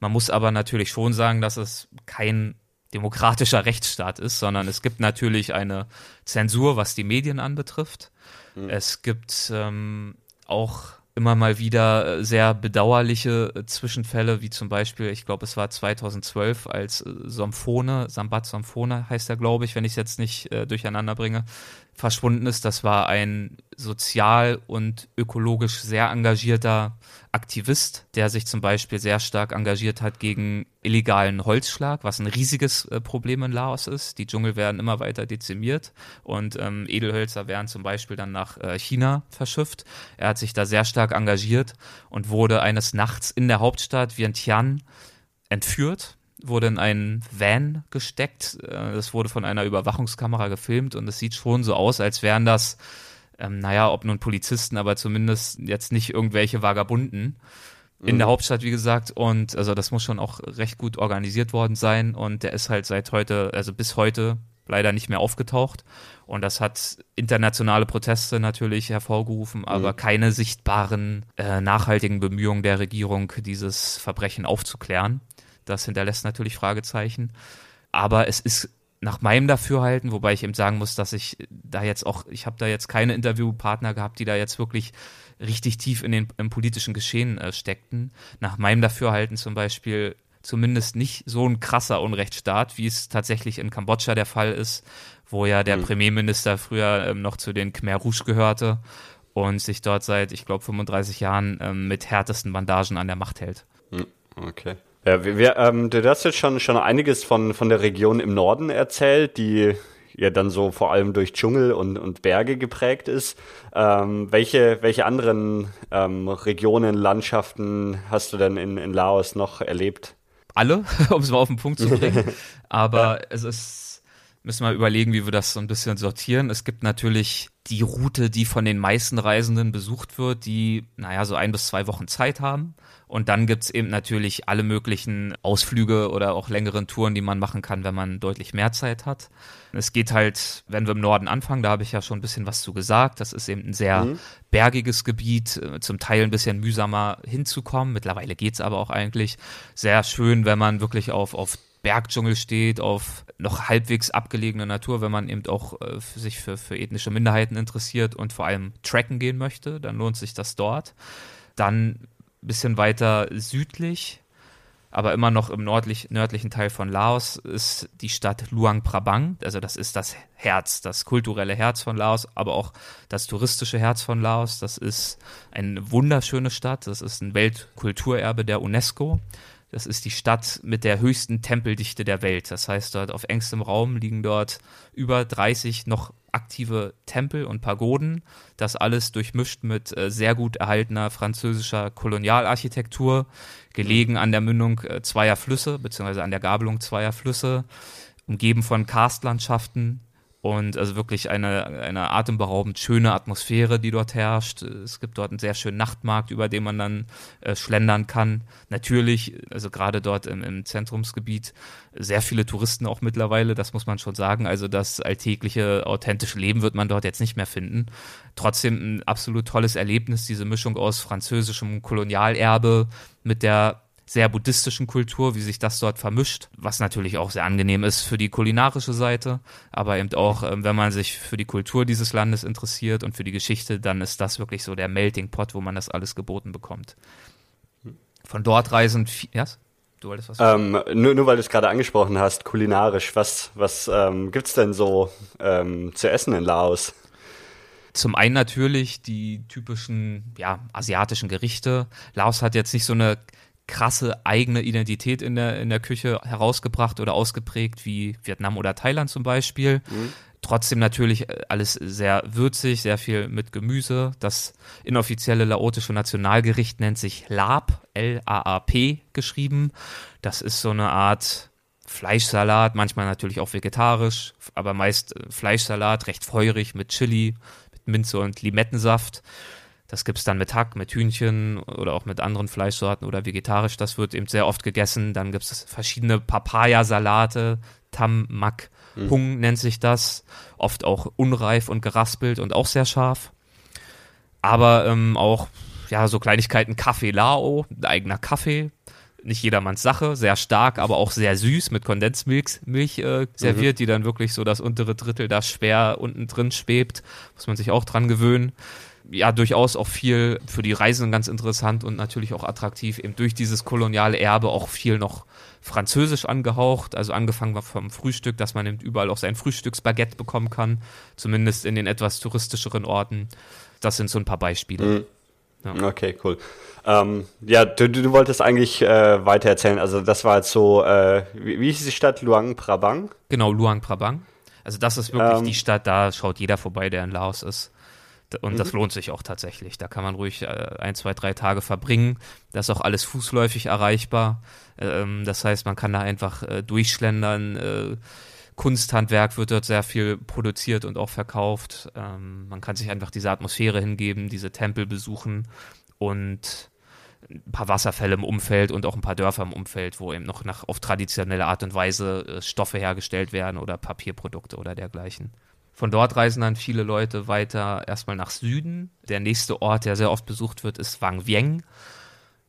Man muss aber natürlich schon sagen, dass es kein demokratischer Rechtsstaat ist, sondern es gibt natürlich eine Zensur, was die Medien anbetrifft. Mhm. Es gibt ähm, auch immer mal wieder äh, sehr bedauerliche äh, Zwischenfälle, wie zum Beispiel, ich glaube, es war 2012, als äh, Somphone, Sambat Somphone heißt er, glaube ich, wenn ich es jetzt nicht äh, durcheinander bringe, verschwunden ist. Das war ein sozial und ökologisch sehr engagierter Aktivist, der sich zum Beispiel sehr stark engagiert hat gegen illegalen Holzschlag, was ein riesiges äh, Problem in Laos ist. Die Dschungel werden immer weiter dezimiert und ähm, Edelhölzer werden zum Beispiel dann nach äh, China verschifft. Er hat sich da sehr stark engagiert und wurde eines Nachts in der Hauptstadt Vientiane entführt wurde in einen Van gesteckt. Äh, das wurde von einer Überwachungskamera gefilmt und es sieht schon so aus, als wären das, ähm, naja, ob nun Polizisten, aber zumindest jetzt nicht irgendwelche Vagabunden. in der mhm. Hauptstadt, wie gesagt. Und also das muss schon auch recht gut organisiert worden sein. Und der ist halt seit heute, also bis heute leider nicht mehr aufgetaucht. Und das hat internationale Proteste natürlich hervorgerufen, aber mhm. keine sichtbaren, äh, nachhaltigen Bemühungen der Regierung, dieses Verbrechen aufzuklären. Das hinterlässt natürlich Fragezeichen. Aber es ist nach meinem Dafürhalten, wobei ich eben sagen muss, dass ich da jetzt auch, ich habe da jetzt keine Interviewpartner gehabt, die da jetzt wirklich richtig tief in den im politischen Geschehen äh, steckten. Nach meinem Dafürhalten zum Beispiel zumindest nicht so ein krasser Unrechtsstaat, wie es tatsächlich in Kambodscha der Fall ist, wo ja der mhm. Premierminister früher ähm, noch zu den Khmer Rouge gehörte und sich dort seit, ich glaube, 35 Jahren ähm, mit härtesten Bandagen an der Macht hält. Hm, okay. Ja, wir, wir, ähm, du hast jetzt schon, schon einiges von, von der Region im Norden erzählt, die ja dann so vor allem durch Dschungel und, und Berge geprägt ist. Ähm, welche, welche anderen ähm, Regionen, Landschaften hast du denn in, in Laos noch erlebt? Alle, um es mal auf den Punkt zu bringen. Aber ja. es ist, müssen wir überlegen, wie wir das so ein bisschen sortieren. Es gibt natürlich die Route, die von den meisten Reisenden besucht wird, die, naja, so ein bis zwei Wochen Zeit haben. Und dann gibt's eben natürlich alle möglichen Ausflüge oder auch längeren Touren, die man machen kann, wenn man deutlich mehr Zeit hat. Es geht halt, wenn wir im Norden anfangen, da habe ich ja schon ein bisschen was zu gesagt. Das ist eben ein sehr mhm. bergiges Gebiet, äh, zum Teil ein bisschen mühsamer hinzukommen. Mittlerweile geht's aber auch eigentlich sehr schön, wenn man wirklich auf, auf Bergdschungel steht, auf noch halbwegs abgelegene Natur, wenn man eben auch äh, sich für, für ethnische Minderheiten interessiert und vor allem tracken gehen möchte, dann lohnt sich das dort. Dann bisschen weiter südlich, aber immer noch im nördlich, nördlichen Teil von Laos ist die Stadt Luang Prabang. Also das ist das Herz, das kulturelle Herz von Laos, aber auch das touristische Herz von Laos. Das ist eine wunderschöne Stadt. Das ist ein Weltkulturerbe der UNESCO. Das ist die Stadt mit der höchsten Tempeldichte der Welt. Das heißt, dort auf engstem Raum liegen dort über 30 noch aktive Tempel und Pagoden. Das alles durchmischt mit äh, sehr gut erhaltener französischer Kolonialarchitektur, gelegen an der Mündung äh, zweier Flüsse, beziehungsweise an der Gabelung zweier Flüsse, umgeben von Karstlandschaften, und also wirklich eine, eine atemberaubend schöne Atmosphäre, die dort herrscht. Es gibt dort einen sehr schönen Nachtmarkt, über den man dann äh, schlendern kann. Natürlich, also gerade dort im, im Zentrumsgebiet, sehr viele Touristen auch mittlerweile, das muss man schon sagen. Also das alltägliche, authentische Leben wird man dort jetzt nicht mehr finden. Trotzdem ein absolut tolles Erlebnis, diese Mischung aus französischem Kolonialerbe mit der sehr buddhistischen Kultur, wie sich das dort vermischt, was natürlich auch sehr angenehm ist für die kulinarische Seite, aber eben auch, ähm, wenn man sich für die Kultur dieses Landes interessiert und für die Geschichte, dann ist das wirklich so der Melting Pot, wo man das alles geboten bekommt. Von dort reisen, ja? Du wolltest was ähm, nur, nur weil du es gerade angesprochen hast, kulinarisch, was, was ähm, gibt es denn so ähm, zu essen in Laos? Zum einen natürlich die typischen, ja, asiatischen Gerichte. Laos hat jetzt nicht so eine krasse eigene Identität in der, in der Küche herausgebracht oder ausgeprägt, wie Vietnam oder Thailand zum Beispiel. Mhm. Trotzdem natürlich äh, alles sehr würzig, sehr viel mit Gemüse. Das inoffizielle laotische Nationalgericht nennt sich Lab, L-A-A-P geschrieben. Das ist so eine Art Fleischsalat, manchmal natürlich auch vegetarisch, aber meist äh, Fleischsalat, recht feurig mit Chili, mit Minze und Limettensaft. Das gibt es dann mit Hack, mit Hühnchen oder auch mit anderen Fleischsorten oder vegetarisch. Das wird eben sehr oft gegessen. Dann gibt es verschiedene Papayasalate, Tam Mak mhm. Hung nennt sich das. Oft auch unreif und geraspelt und auch sehr scharf. Aber ähm, auch ja so Kleinigkeiten Kaffee Lao, ein eigener Kaffee. Nicht jedermanns Sache, sehr stark, aber auch sehr süß mit Kondensmilch Milch, äh, serviert, mhm. die dann wirklich so das untere Drittel da schwer unten drin schwebt. Muss man sich auch dran gewöhnen ja durchaus auch viel für die Reisenden ganz interessant und natürlich auch attraktiv, eben durch dieses koloniale Erbe auch viel noch französisch angehaucht, also angefangen vom Frühstück, dass man eben überall auch sein Frühstücksbaguette bekommen kann, zumindest in den etwas touristischeren Orten. Das sind so ein paar Beispiele. Mhm. Ja. Okay, cool. Ähm, ja, du, du, wolltest eigentlich äh, weiter erzählen. Also das war jetzt so, äh, wie, wie hieß die Stadt? Luang Prabang? Genau, Luang Prabang. Also das ist wirklich ähm, die Stadt, da schaut jeder vorbei, der in Laos ist. Und mhm. das lohnt sich auch tatsächlich. Da kann man ruhig äh, ein, zwei, drei Tage verbringen. Das ist auch alles fußläufig erreichbar. Ähm, das heißt, man kann da einfach äh, durchschlendern. Äh, Kunsthandwerk wird dort sehr viel produziert und auch verkauft. Ähm, man kann sich einfach diese Atmosphäre hingeben, diese Tempel besuchen und ein paar Wasserfälle im Umfeld und auch ein paar Dörfer im Umfeld, wo eben noch nach, auf traditionelle Art und Weise äh, Stoffe hergestellt werden oder Papierprodukte oder dergleichen. Von dort reisen dann viele Leute weiter erstmal nach Süden. Der nächste Ort, der sehr oft besucht wird, ist Wang Vieng.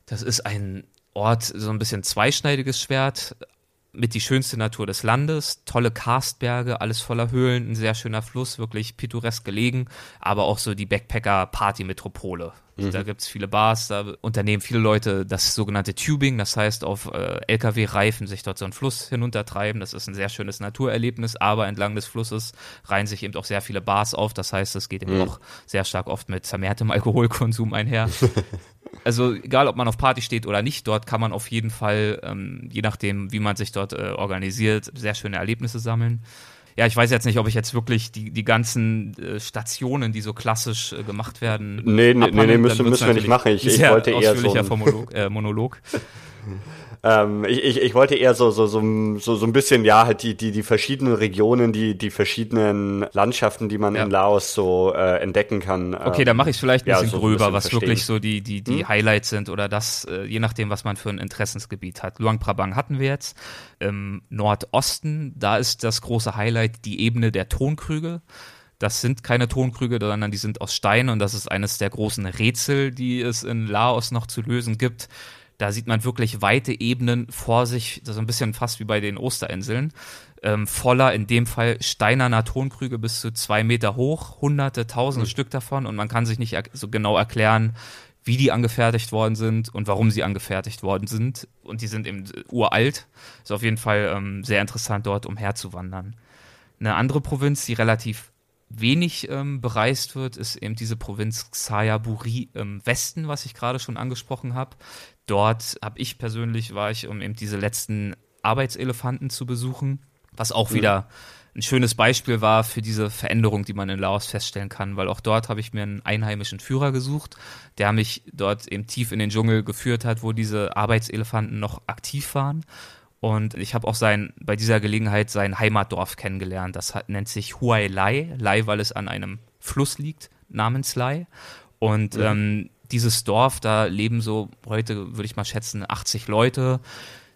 Das ist ein Ort, so ein bisschen zweischneidiges Schwert mit die schönste Natur des Landes, tolle Karstberge, alles voller Höhlen, ein sehr schöner Fluss, wirklich pittoresk gelegen, aber auch so die Backpacker-Party-Metropole. Mhm. Da gibt's viele Bars, da unternehmen viele Leute das sogenannte Tubing, das heißt auf äh, LKW-Reifen sich dort so einen Fluss hinuntertreiben. Das ist ein sehr schönes Naturerlebnis, aber entlang des Flusses reihen sich eben auch sehr viele Bars auf. Das heißt, es geht eben mhm. auch sehr stark oft mit vermehrtem Alkoholkonsum einher. also egal, ob man auf Party steht oder nicht, dort kann man auf jeden Fall, ähm, je nachdem, wie man sich dort äh, organisiert, sehr schöne Erlebnisse sammeln. Ja, ich weiß jetzt nicht, ob ich jetzt wirklich die, die ganzen äh, Stationen, die so klassisch äh, gemacht werden. Nee, nee, nee, nee müssen, müssen wir nicht machen. Ich, ich wollte eher so. Ein Monolog. Äh. Ähm, ich, ich, ich wollte eher so, so, so, so, so ein bisschen, ja, halt die, die, die verschiedenen Regionen, die, die verschiedenen Landschaften, die man ja. in Laos so äh, entdecken kann. Okay, ähm, dann mache ich vielleicht ein bisschen ja, so gröber, ein bisschen was verstehen. wirklich so die, die, die hm? Highlights sind oder das, äh, je nachdem, was man für ein Interessensgebiet hat. Luang Prabang hatten wir jetzt. Im Nordosten, da ist das große Highlight die Ebene der Tonkrüge. Das sind keine Tonkrüge, sondern die sind aus Stein und das ist eines der großen Rätsel, die es in Laos noch zu lösen gibt. Da sieht man wirklich weite Ebenen vor sich, so ein bisschen fast wie bei den Osterinseln, ähm, voller, in dem Fall steinerner Tonkrüge bis zu zwei Meter hoch, hunderte, tausende mhm. Stück davon und man kann sich nicht so genau erklären, wie die angefertigt worden sind und warum sie angefertigt worden sind. Und die sind eben uralt. Ist auf jeden Fall ähm, sehr interessant, dort umherzuwandern. Eine andere Provinz, die relativ wenig ähm, bereist wird, ist eben diese Provinz Xayaburi im Westen, was ich gerade schon angesprochen habe. Dort habe ich persönlich, war ich, um eben diese letzten Arbeitselefanten zu besuchen, was auch mhm. wieder ein schönes Beispiel war für diese Veränderung, die man in Laos feststellen kann, weil auch dort habe ich mir einen einheimischen Führer gesucht, der mich dort eben tief in den Dschungel geführt hat, wo diese Arbeitselefanten noch aktiv waren. Und ich habe auch sein, bei dieser Gelegenheit sein Heimatdorf kennengelernt. Das hat, nennt sich Huai Lai, Lai, weil es an einem Fluss liegt, namens Lai. Und mhm. ähm, dieses Dorf, da leben so heute, würde ich mal schätzen, 80 Leute.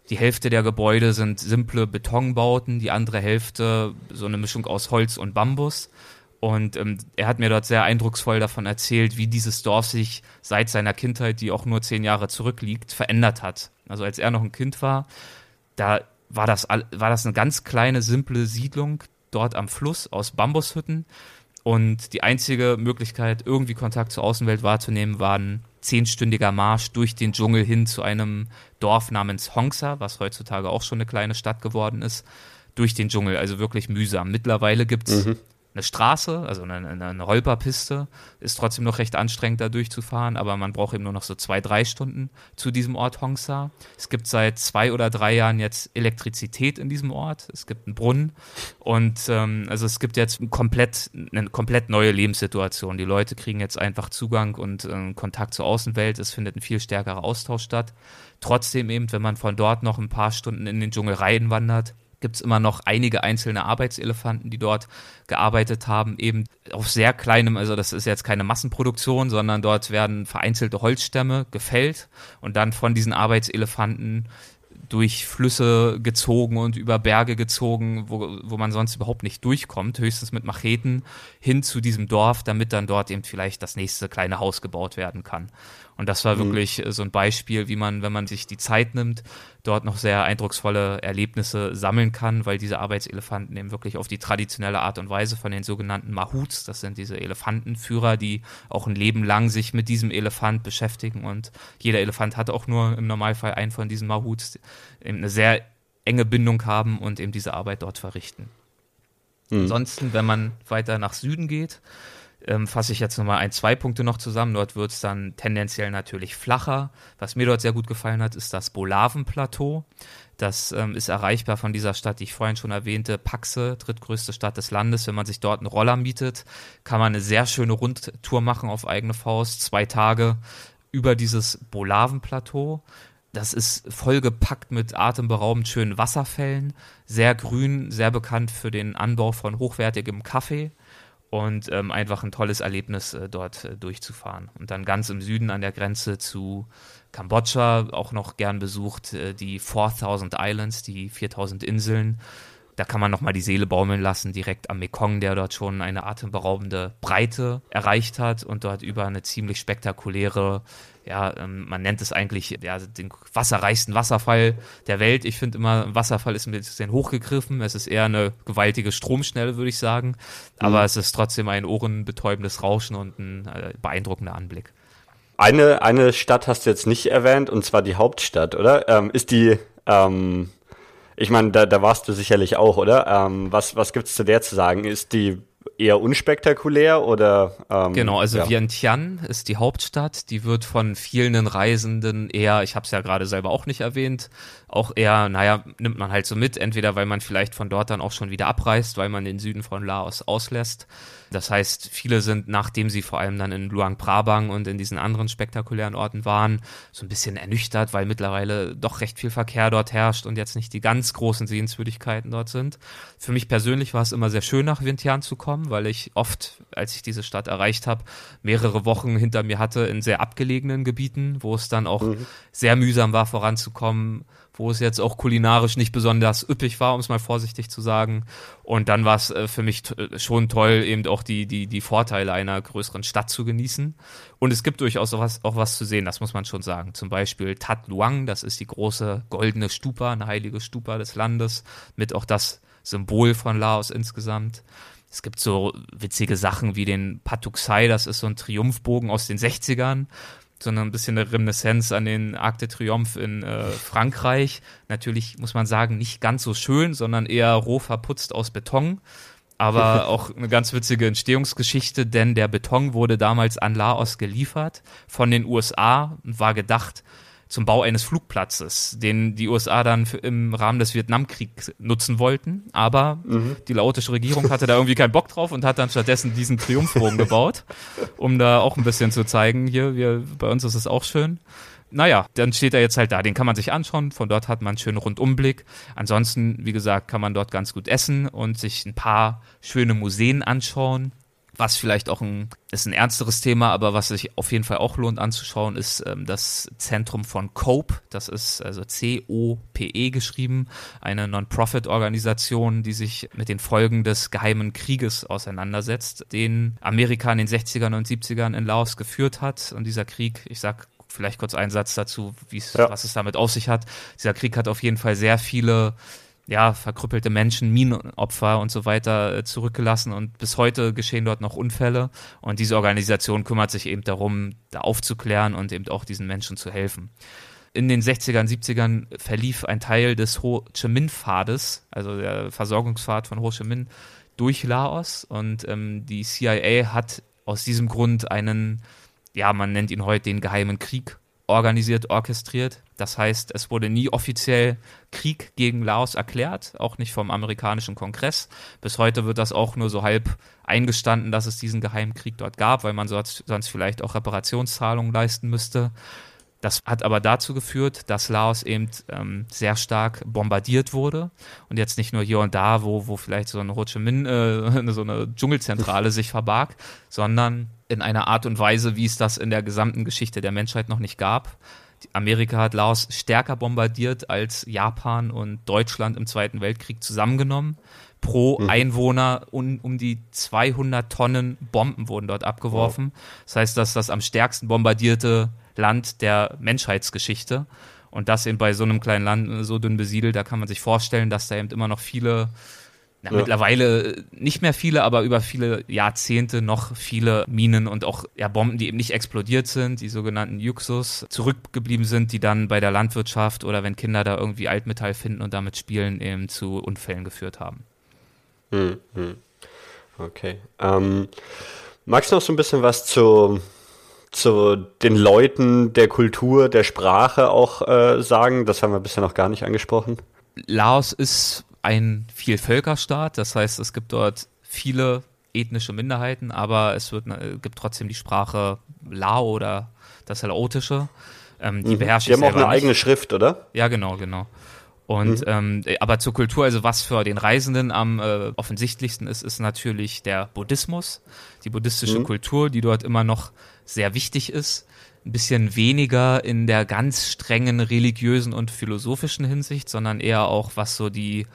Die Hälfte der Gebäude sind simple Betonbauten, die andere Hälfte so eine Mischung aus Holz und Bambus. Und ähm, er hat mir dort sehr eindrucksvoll davon erzählt, wie dieses Dorf sich seit seiner Kindheit, die auch nur zehn Jahre zurückliegt, verändert hat. Also als er noch ein Kind war, da war das, war das eine ganz kleine, simple Siedlung dort am Fluss aus Bambushütten. Und die einzige Möglichkeit, irgendwie Kontakt zur Außenwelt wahrzunehmen, war ein zehnstündiger Marsch durch den Dschungel hin zu einem Dorf namens Hongsa, was heutzutage auch schon eine kleine Stadt geworden ist, durch den Dschungel. Also wirklich mühsam. Mittlerweile gibt's mhm eine Straße, also eine, eine, Holperpiste, ist trotzdem noch recht anstrengend da durchzufahren, aber man braucht eben nur noch so zwei, drei Stunden zu diesem Ort Hongsa. Es gibt seit zwei oder drei Jahren jetzt Elektrizität in diesem Ort. Es gibt einen Brunnen und ähm, also es gibt jetzt komplett, eine komplett neue Lebenssituation. Die Leute kriegen jetzt einfach Zugang und äh, Kontakt zur Außenwelt. Es findet ein viel stärkerer Austausch statt. Trotzdem eben, wenn man von dort noch ein paar Stunden in den Dschungel reinwandert, gibt es immer noch einige einzelne Arbeitselefanten, die dort gearbeitet haben, eben auf sehr kleinem, also das ist jetzt keine Massenproduktion, sondern dort werden vereinzelte Holzstämme gefällt und dann von diesen Arbeitselefanten durch Flüsse gezogen und über Berge gezogen, wo, wo man sonst überhaupt nicht durchkommt, höchstens mit Macheten hin zu diesem Dorf, damit dann dort eben vielleicht das nächste kleine Haus gebaut werden kann. Und das war mhm. wirklich so ein Beispiel, wie man, wenn man sich die Zeit nimmt, dort noch sehr eindrucksvolle Erlebnisse sammeln kann, weil diese Arbeitselefanten eben wirklich auf die traditionelle Art und Weise von den sogenannten Mahuts, das sind diese Elefantenführer, die auch ein Leben lang sich mit diesem Elefant beschäftigen und jeder Elefant hat auch nur im Normalfall einen von diesen Mahuts, eben eine sehr enge Bindung haben und eben diese Arbeit dort verrichten. Mhm. Ansonsten, wenn man weiter nach Süden geht, ähm, fasse ich jetzt nochmal ein, zwei Punkte noch zusammen. Dort wird es dann tendenziell natürlich flacher. Was mir dort sehr gut gefallen hat, ist das Bolaven-Plateau. Das ähm, ist erreichbar von dieser Stadt, die ich vorhin schon erwähnte, Paxe, drittgrößte Stadt des Landes. Wenn man sich dort einen Roller mietet, kann man eine sehr schöne Rundtour machen auf eigene Faust. Zwei Tage über dieses Bolaven-Plateau. Das ist vollgepackt mit atemberaubend schönen Wasserfällen, sehr grün, sehr bekannt für den Anbau von hochwertigem Kaffee und ähm, einfach ein tolles Erlebnis äh, dort äh, durchzufahren. Und dann ganz im Süden an der Grenze zu Kambodscha, auch noch gern besucht, äh, die 4000 Islands, die 4000 Inseln. Da kann man nochmal die Seele baumeln lassen, direkt am Mekong, der dort schon eine atemberaubende Breite erreicht hat und dort über eine ziemlich spektakuläre ja, ähm, man nennt es eigentlich ja, den wasserreichsten Wasserfall der Welt. Ich finde immer, ein Wasserfall ist ein bisschen hochgegriffen. Es ist eher eine gewaltige Stromschnelle, würde ich sagen. Aber mhm. es ist trotzdem ein ohrenbetäubendes Rauschen und ein äh, beeindruckender Anblick. Eine, eine Stadt hast du jetzt nicht erwähnt, und zwar die Hauptstadt, oder? Ähm, ist die, ähm, ich meine, da, da warst du sicherlich auch, oder? Ähm, was was gibt es zu der zu sagen? Ist die eher unspektakulär oder? Ähm, genau, also ja. Vientiane ist die Hauptstadt. Die wird von vielen Reisenden eher, ich habe es ja gerade selber auch nicht erwähnt, auch eher, naja, nimmt man halt so mit, entweder weil man vielleicht von dort dann auch schon wieder abreist, weil man den Süden von Laos auslässt. Das heißt, viele sind, nachdem sie vor allem dann in Luang Prabang und in diesen anderen spektakulären Orten waren, so ein bisschen ernüchtert, weil mittlerweile doch recht viel Verkehr dort herrscht und jetzt nicht die ganz großen Sehenswürdigkeiten dort sind. Für mich persönlich war es immer sehr schön, nach Vientiane zu kommen, weil ich oft, als ich diese Stadt erreicht habe, mehrere Wochen hinter mir hatte in sehr abgelegenen Gebieten, wo es dann auch mhm. sehr mühsam war, voranzukommen wo es jetzt auch kulinarisch nicht besonders üppig war, um es mal vorsichtig zu sagen. Und dann war es äh, für mich äh, schon toll, eben auch die, die, die Vorteile einer größeren Stadt zu genießen. Und es gibt durchaus auch was, auch was zu sehen, das muss man schon sagen. Zum Beispiel Tat Luang, das ist die große goldene Stupa, eine heilige Stupa des Landes, mit auch das Symbol von Laos insgesamt. Es gibt so witzige Sachen wie den Patuxai, das ist so ein Triumphbogen aus den 60ern, sondern ein bisschen eine Reminiszenz an den Arc de Triomphe in äh, Frankreich. Natürlich muss man sagen, nicht ganz so schön, sondern eher roh verputzt aus Beton. Aber auch eine ganz witzige Entstehungsgeschichte, denn der Beton wurde damals an Laos geliefert von den USA und war gedacht, zum Bau eines Flugplatzes, den die USA dann im Rahmen des Vietnamkriegs nutzen wollten. Aber mhm. die laotische Regierung hatte da irgendwie keinen Bock drauf und hat dann stattdessen diesen Triumphbogen gebaut, um da auch ein bisschen zu zeigen, hier, wir, bei uns ist es auch schön. Naja, dann steht er jetzt halt da. Den kann man sich anschauen. Von dort hat man einen schönen Rundumblick. Ansonsten, wie gesagt, kann man dort ganz gut essen und sich ein paar schöne Museen anschauen was vielleicht auch ein, ist ein ernsteres Thema, aber was sich auf jeden Fall auch lohnt anzuschauen, ist ähm, das Zentrum von COPE. Das ist also C-O-P-E geschrieben, eine Non-Profit-Organisation, die sich mit den Folgen des geheimen Krieges auseinandersetzt, den Amerika in den 60ern und 70ern in Laos geführt hat. Und dieser Krieg, ich sag vielleicht kurz einen Satz dazu, ja. was es damit auf sich hat. Dieser Krieg hat auf jeden Fall sehr viele ja, verkrüppelte Menschen, Minenopfer und so weiter äh, zurückgelassen. Und bis heute geschehen dort noch Unfälle. Und diese Organisation kümmert sich eben darum, da aufzuklären und eben auch diesen Menschen zu helfen. In den 60ern, 70ern verlief ein Teil des Ho Chi Minh Pfades, also der Versorgungspfad von Ho Chi Minh durch Laos. Und ähm, die CIA hat aus diesem Grund einen, ja, man nennt ihn heute den geheimen Krieg organisiert, orchestriert. Das heißt, es wurde nie offiziell Krieg gegen Laos erklärt, auch nicht vom amerikanischen Kongress. Bis heute wird das auch nur so halb eingestanden, dass es diesen Geheimkrieg dort gab, weil man sonst, sonst vielleicht auch Reparationszahlungen leisten müsste. Das hat aber dazu geführt, dass Laos eben ähm, sehr stark bombardiert wurde und jetzt nicht nur hier und da, wo, wo vielleicht so ein Ho Chi Minh, äh, so eine Dschungelzentrale sich verbarg, sondern in einer Art und Weise, wie es das in der gesamten Geschichte der Menschheit noch nicht gab. Amerika hat Laos stärker bombardiert als Japan und Deutschland im Zweiten Weltkrieg zusammengenommen. Pro mhm. Einwohner um, um die 200 Tonnen Bomben wurden dort abgeworfen. Wow. Das heißt, dass das am stärksten bombardierte Land der Menschheitsgeschichte. Und das eben bei so einem kleinen Land so dünn besiedelt, da kann man sich vorstellen, dass da eben immer noch viele na, ja. mittlerweile nicht mehr viele, aber über viele Jahrzehnte noch viele Minen und auch ja, Bomben, die eben nicht explodiert sind, die sogenannten Juxus, zurückgeblieben sind, die dann bei der Landwirtschaft oder wenn Kinder da irgendwie Altmetall finden und damit spielen, eben zu Unfällen geführt haben. Hm, hm. Okay. Ähm, magst du noch so ein bisschen was zu, zu den Leuten, der Kultur, der Sprache auch äh, sagen? Das haben wir bisher noch gar nicht angesprochen. Laos ist ein Vielvölkerstaat, das heißt, es gibt dort viele ethnische Minderheiten, aber es wird, äh, gibt trotzdem die Sprache Lao oder das Laotische. Ähm, die mhm. beherrscht Die haben auch eine nicht. eigene Schrift, oder? Ja, genau, genau. Und mhm. ähm, aber zur Kultur, also was für den Reisenden am äh, offensichtlichsten ist, ist natürlich der Buddhismus, die buddhistische mhm. Kultur, die dort immer noch sehr wichtig ist. Ein bisschen weniger in der ganz strengen religiösen und philosophischen Hinsicht, sondern eher auch was so die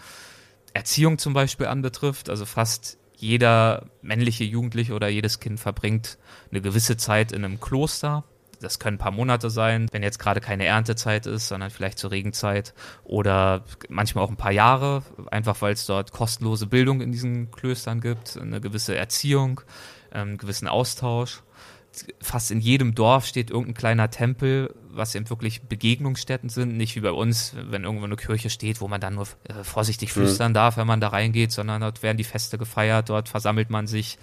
Erziehung zum Beispiel anbetrifft. Also fast jeder männliche Jugendliche oder jedes Kind verbringt eine gewisse Zeit in einem Kloster das können ein paar Monate sein, wenn jetzt gerade keine Erntezeit ist, sondern vielleicht zur Regenzeit oder manchmal auch ein paar Jahre, einfach weil es dort kostenlose Bildung in diesen Klöstern gibt, eine gewisse Erziehung, ähm, einen gewissen Austausch. Fast in jedem Dorf steht irgendein kleiner Tempel, was eben wirklich Begegnungsstätten sind, nicht wie bei uns, wenn irgendwo eine Kirche steht, wo man dann nur äh, vorsichtig mhm. flüstern mhm. darf, wenn man da reingeht, sondern dort werden die Feste gefeiert, dort versammelt man sich,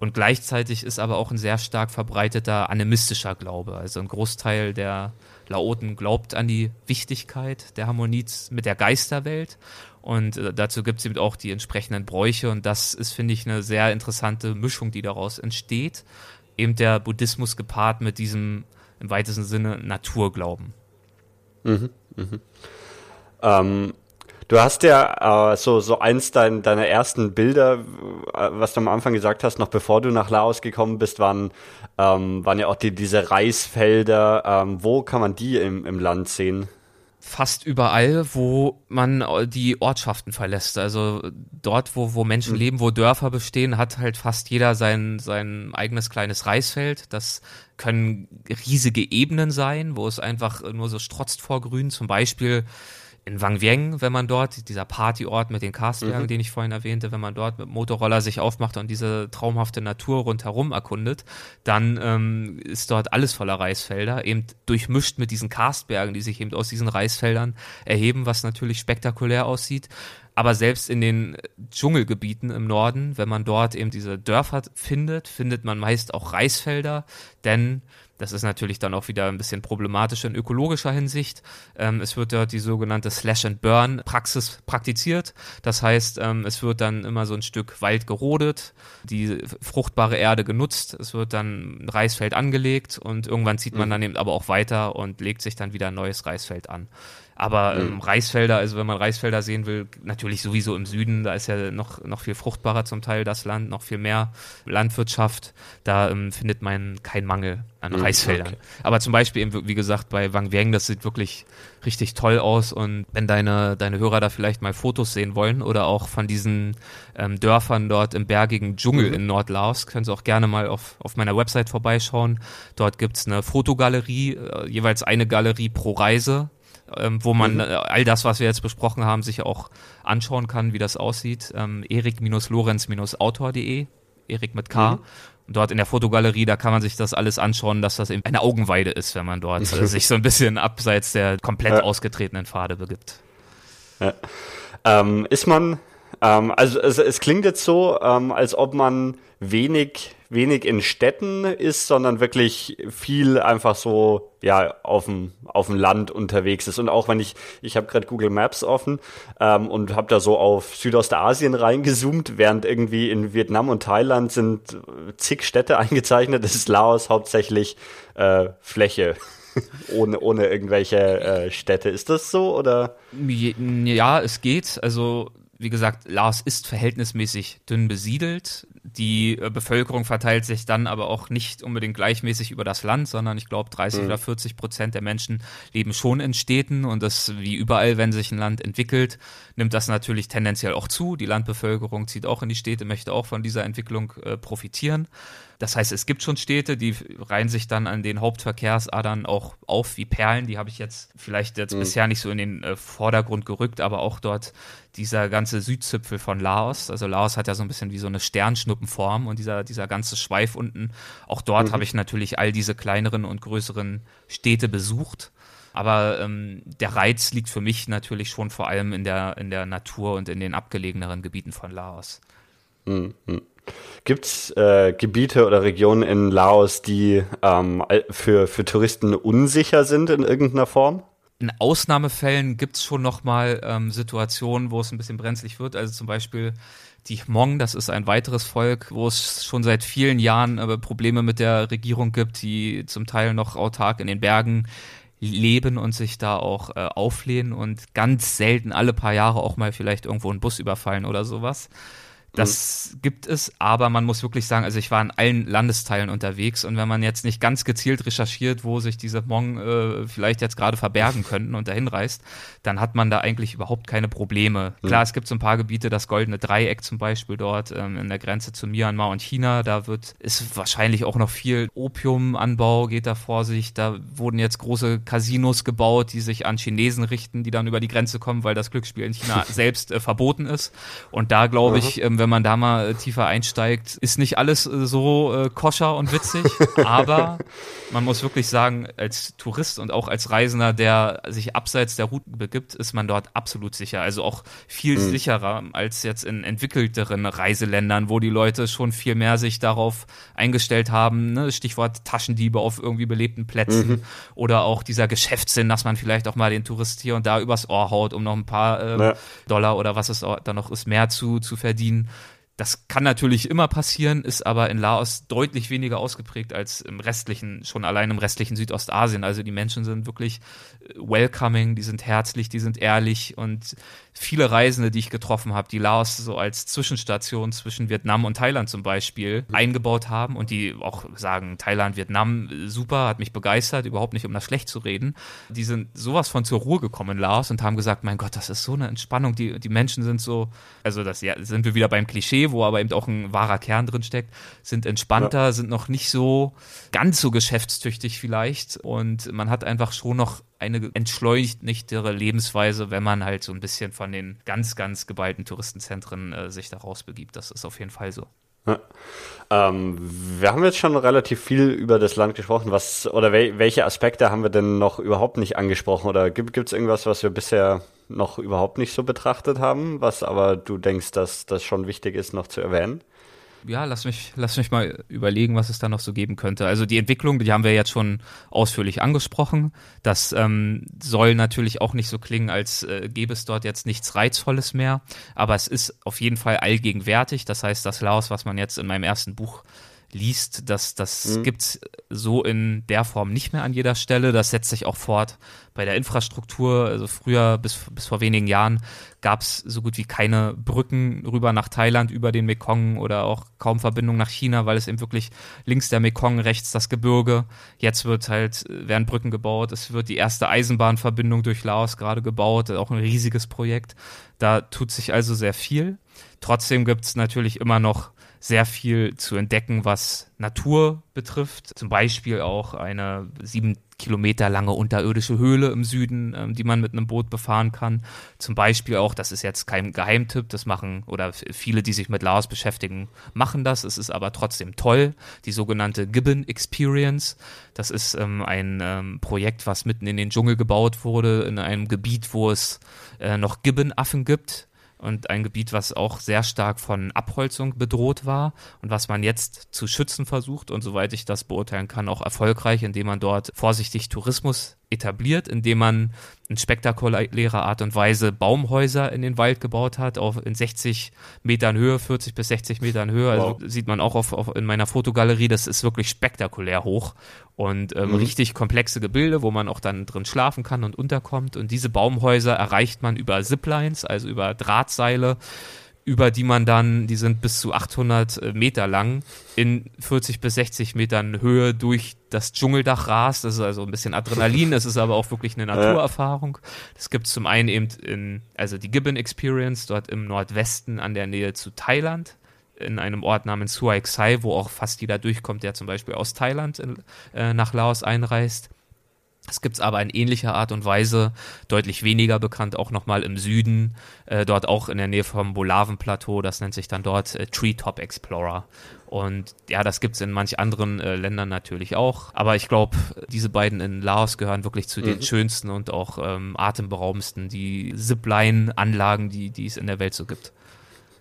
und gleichzeitig ist aber auch ein sehr stark verbreiteter animistischer Glaube. Also ein Großteil der Laoten glaubt an die Wichtigkeit der Harmonie mit der Geisterwelt. Und äh, dazu gibt es eben auch die entsprechenden Bräuche. Und das ist, finde ich, eine sehr interessante Mischung, die daraus entsteht. Eben der Buddhismus gepaart mit diesem im weitesten Sinne Naturglauben. Mhm, mhm. Ähm, Du hast ja äh, so, so eins dein, deiner ersten Bilder, äh, was du am Anfang gesagt hast, noch bevor du nach Laos gekommen bist, waren, ähm, waren ja auch die, diese Reisfelder. Ähm, wo kann man die im, im Land sehen? Fast überall, wo man die Ortschaften verlässt. Also dort, wo, wo Menschen mhm. leben, wo Dörfer bestehen, hat halt fast jeder sein, sein eigenes kleines Reisfeld. Das können riesige Ebenen sein, wo es einfach nur so strotzt vor Grün. Zum Beispiel in Wang Vieng, wenn man dort, dieser Partyort mit den Karstbergen, mhm. den ich vorhin erwähnte, wenn man dort mit Motorroller sich aufmacht und diese traumhafte Natur rundherum erkundet, dann ähm, ist dort alles voller Reisfelder, eben durchmischt mit diesen Karstbergen, die sich eben aus diesen Reisfeldern erheben, was natürlich spektakulär aussieht. Aber selbst in den Dschungelgebieten im Norden, wenn man dort eben diese Dörfer findet, findet man meist auch Reisfelder, denn das ist natürlich dann auch wieder ein bisschen problematisch in ökologischer Hinsicht. Ähm, es wird dort die sogenannte Slash-and-Burn-Praxis praktiziert. Das heißt, ähm, es wird dann immer so ein Stück Wald gerodet, die fruchtbare Erde genutzt, es wird dann ein Reisfeld angelegt und irgendwann zieht man mhm. dann eben aber auch weiter und legt sich dann wieder ein neues Reisfeld an. Aber mhm. ähm, Reisfelder, also wenn man Reisfelder sehen will, natürlich sowieso im Süden, da ist ja noch, noch viel fruchtbarer zum Teil das Land, noch viel mehr Landwirtschaft. Da ähm, findet man keinen Mangel an mhm, Reisfeldern. Okay. Aber zum Beispiel eben, wie gesagt, bei Wang Vieng, das sieht wirklich richtig toll aus. Und wenn deine, deine Hörer da vielleicht mal Fotos sehen wollen oder auch von diesen ähm, Dörfern dort im bergigen Dschungel mhm. in Nordlaos, können sie auch gerne mal auf, auf meiner Website vorbeischauen. Dort gibt's eine Fotogalerie, äh, jeweils eine Galerie pro Reise ähm, wo man mhm. Äh, all das, was wir jetzt besprochen haben, sich auch anschauen kann, wie das aussieht. Ähm, erik-lorenz-autor.de, Erik mit K. Mhm. Und dort in der Fotogalerie, da kann man sich das alles anschauen, dass das eben eine Augenweide ist, wenn man dort äh, sich so ein bisschen abseits der komplett ja. ausgetretenen Pfade begibt. Ja. Ähm, ist man, ähm, also es, es, klingt jetzt so, ähm, als ob man wenig wenig in Städten ist, sondern wirklich viel einfach so ja auf dem auf dem Land unterwegs ist und auch wenn ich ich habe gerade Google Maps offen ähm, und habe da so auf Südostasien reingezoomt, während irgendwie in Vietnam und Thailand sind zig Städte eingezeichnet, ist Laos hauptsächlich äh, Fläche ohne, ohne irgendwelche äh, Städte. Ist das so oder? Ja, es geht. Also wie gesagt, Laos ist verhältnismäßig dünn besiedelt. Die äh, Bevölkerung verteilt sich dann aber auch nicht unbedingt gleichmäßig über das Land, sondern ich glaube 30 mhm. oder 40 Prozent der Menschen leben schon in Städten und das wie überall, wenn sich ein Land entwickelt, nimmt das natürlich tendenziell auch zu. Die Landbevölkerung zieht auch in die Städte, möchte auch von dieser Entwicklung äh, profitieren. Das heißt, es gibt schon Städte, die reihen sich dann an den Hauptverkehrsadern auch auf wie Perlen. Die habe ich jetzt vielleicht jetzt mhm. bisher nicht so in den äh, Vordergrund gerückt, aber auch dort dieser ganze Südzipfel von Laos. Also Laos hat ja so ein bisschen wie so eine Sternschnuppenform und dieser, dieser ganze Schweif unten. Auch dort mhm. habe ich natürlich all diese kleineren und größeren Städte besucht. Aber ähm, der Reiz liegt für mich natürlich schon vor allem in der, in der Natur und in den abgelegeneren Gebieten von Laos. Mhm. Gibt es äh, Gebiete oder Regionen in Laos, die ähm, für, für Touristen unsicher sind in irgendeiner Form? In Ausnahmefällen gibt es schon nochmal ähm, Situationen, wo es ein bisschen brenzlig wird. Also zum Beispiel die Hmong, das ist ein weiteres Volk, wo es schon seit vielen Jahren äh, Probleme mit der Regierung gibt, die zum Teil noch autark in den Bergen leben und sich da auch äh, auflehnen und ganz selten alle paar Jahre auch mal vielleicht irgendwo einen Bus überfallen oder sowas. Das mhm. gibt es, aber man muss wirklich sagen, also ich war in allen Landesteilen unterwegs und wenn man jetzt nicht ganz gezielt recherchiert, wo sich diese Hmong äh, vielleicht jetzt gerade verbergen könnten und dahin reist, dann hat man da eigentlich überhaupt keine Probleme. Mhm. Klar, es gibt so ein paar Gebiete, das Goldene Dreieck zum Beispiel dort ähm, in der Grenze zu Myanmar und China, da wird, ist wahrscheinlich auch noch viel Opiumanbau geht da vor sich, da wurden jetzt große Casinos gebaut, die sich an Chinesen richten, die dann über die Grenze kommen, weil das Glücksspiel in China selbst äh, verboten ist und da glaube ich, ähm, wenn man da mal äh, tiefer einsteigt, ist nicht alles äh, so äh, koscher und witzig, aber man muss wirklich sagen, als Tourist und auch als Reisender, der sich abseits der Route begibt, ist man dort absolut sicher. Also auch viel mhm. sicherer als jetzt in entwickelteren Reiseländern, wo die Leute schon viel mehr sich darauf eingestellt haben. Ne? Stichwort Taschendiebe auf irgendwie belebten Plätzen mhm. oder auch dieser Geschäftssinn, dass man vielleicht auch mal den Tourist hier und da übers Ohr haut, um noch ein paar äh, ja. Dollar oder was es da noch ist, mehr zu, zu verdienen. Das kann natürlich immer passieren, ist aber in Laos deutlich weniger ausgeprägt als im restlichen, schon allein im restlichen Südostasien. Also die Menschen sind wirklich äh, welcoming, die sind herzlich, die sind ehrlich und viele Reisende, die ich getroffen habe, die Laos so als Zwischenstation zwischen Vietnam und Thailand zum Beispiel eingebaut haben und die auch sagen, Thailand, Vietnam, super, hat mich begeistert, überhaupt nicht um das schlecht zu reden. Die sind sowas von zur Ruhe gekommen in Laos und haben gesagt, mein Gott, das ist so eine Entspannung, die, die Menschen sind so, also das ja, sind wir wieder beim Klischee, wo aber eben auch ein wahrer Kern drin steckt, sind entspannter, ja. sind noch nicht so ganz so geschäftstüchtig vielleicht und man hat einfach schon noch eine entschleunigtere Lebensweise, wenn man halt so ein bisschen von den ganz, ganz geballten Touristenzentren äh, sich da rausbegibt. Das ist auf jeden Fall so. Ähm, wir haben jetzt schon relativ viel über das Land gesprochen. Was oder wel, welche Aspekte haben wir denn noch überhaupt nicht angesprochen? Oder gibt es irgendwas, was wir bisher noch überhaupt nicht so betrachtet haben, was aber du denkst, dass das schon wichtig ist, noch zu erwähnen? Ja, lass mich, lass mich mal überlegen, was es da noch so geben könnte. Also die Entwicklung, die haben wir jetzt schon ausführlich angesprochen. Das ähm, soll natürlich auch nicht so klingen, als äh, gäbe es dort jetzt nichts Reizvolles mehr. Aber es ist auf jeden Fall allgegenwärtig. Das heißt, das Laos, was man jetzt in meinem ersten Buch liest, das, das mhm. gibt's so in der Form nicht mehr an jeder Stelle. Das setzt sich auch fort bei der Infrastruktur. Also früher, bis, bis vor wenigen Jahren, gab's so gut wie keine Brücken rüber nach Thailand über den Mekong oder auch kaum Verbindung nach China, weil es eben wirklich links der Mekong, rechts das Gebirge. Jetzt wird halt, werden Brücken gebaut. Es wird die erste Eisenbahnverbindung durch Laos gerade gebaut, auch ein riesiges Projekt. Da tut sich also sehr viel. Trotzdem gibt's natürlich immer noch sehr viel zu entdecken, was Natur betrifft. Zum Beispiel auch eine sieben Kilometer lange unterirdische Höhle im Süden, ähm, die man mit einem Boot befahren kann. Zum Beispiel auch, das ist jetzt kein Geheimtipp, das machen oder viele, die sich mit Laos beschäftigen, machen das. Es ist aber trotzdem toll. Die sogenannte Gibbon Experience. Das ist ähm, ein ähm, Projekt, was mitten in den Dschungel gebaut wurde, in einem Gebiet, wo es äh, noch Gibbonaffen gibt und ein Gebiet, was auch sehr stark von Abholzung bedroht war und was man jetzt zu schützen versucht und soweit ich das beurteilen kann, auch erfolgreich, indem man dort vorsichtig Tourismus etabliert, indem man in spektakulärer Art und Weise Baumhäuser in den Wald gebaut hat, auf in 60 Metern Höhe, 40 bis 60 Metern Höhe. Also wow. Also sieht man auch auf, auf, in meiner Fotogalerie, das ist wirklich spektakulär hoch und ähm, mhm. richtig komplexe Gebilde, wo man auch dann drin schlafen kann und unterkommt. Und diese Baumhäuser erreicht man über Ziplines, also über Drahtseile über die man dann, die sind bis zu 800 äh, Meter lang, in 40 bis 60 Metern Höhe durch das Dschungeldach rast. Das ist also ein bisschen Adrenalin, das ist aber auch wirklich eine Naturerfahrung. Das gibt es zum einen eben in, also die Gibbon Experience, dort im Nordwesten an der Nähe zu Thailand in einem Ort namens Suai Xai, wo auch fast jeder durchkommt, der zum Beispiel aus Thailand in, äh, nach Laos einreist. Es gibt es aber in ähnlicher Art und Weise, deutlich weniger bekannt, auch nochmal im Süden, äh, dort auch in der Nähe vom Bolaven-Plateau, das nennt sich dann dort äh, Treetop Explorer. Und ja, das gibt es in manch anderen äh, Ländern natürlich auch. Aber ich glaube, diese beiden in Laos gehören wirklich zu mhm. den schönsten und auch ähm, atemberaubendsten, die Zipline-Anlagen, die, die es in der Welt so gibt.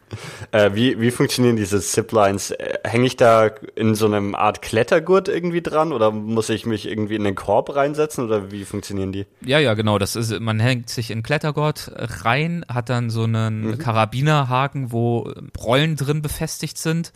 Äh, wie, wie funktionieren diese Ziplines? Äh, hänge ich da in so einem Art Klettergurt irgendwie dran oder muss ich mich irgendwie in den Korb reinsetzen oder wie funktionieren die? Ja, ja, genau. Das ist, man hängt sich in Klettergurt rein, hat dann so einen mhm. Karabinerhaken, wo Rollen drin befestigt sind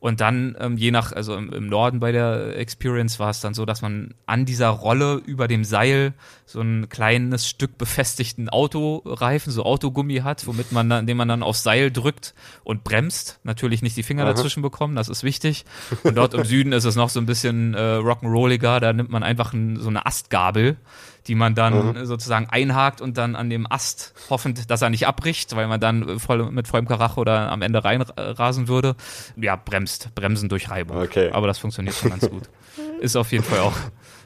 Und dann, ähm, je nach, also im, im, Norden bei der Experience war es dann so, dass man an dieser Rolle über dem Seil so ein kleines Stück befestigten Autoreifen, so Autogummi hat, womit man dann, indem man dann aufs Seil drückt und bremst, natürlich nicht die Finger Aha. dazwischen bekommen, das ist wichtig. Und dort im Süden ist es noch so ein bisschen äh, rock'n'rolliger, da nimmt man einfach ein, so eine Astgabel die man dann mhm. sozusagen einhakt und dann an dem Ast hoffend, dass er nicht abbricht, weil man dann voll mit vollem Karacho oder am Ende reinrasen würde. Ja, bremst, bremsen durch Reibung. Okay. Aber das funktioniert schon ganz gut. Ist auf jeden Fall auch,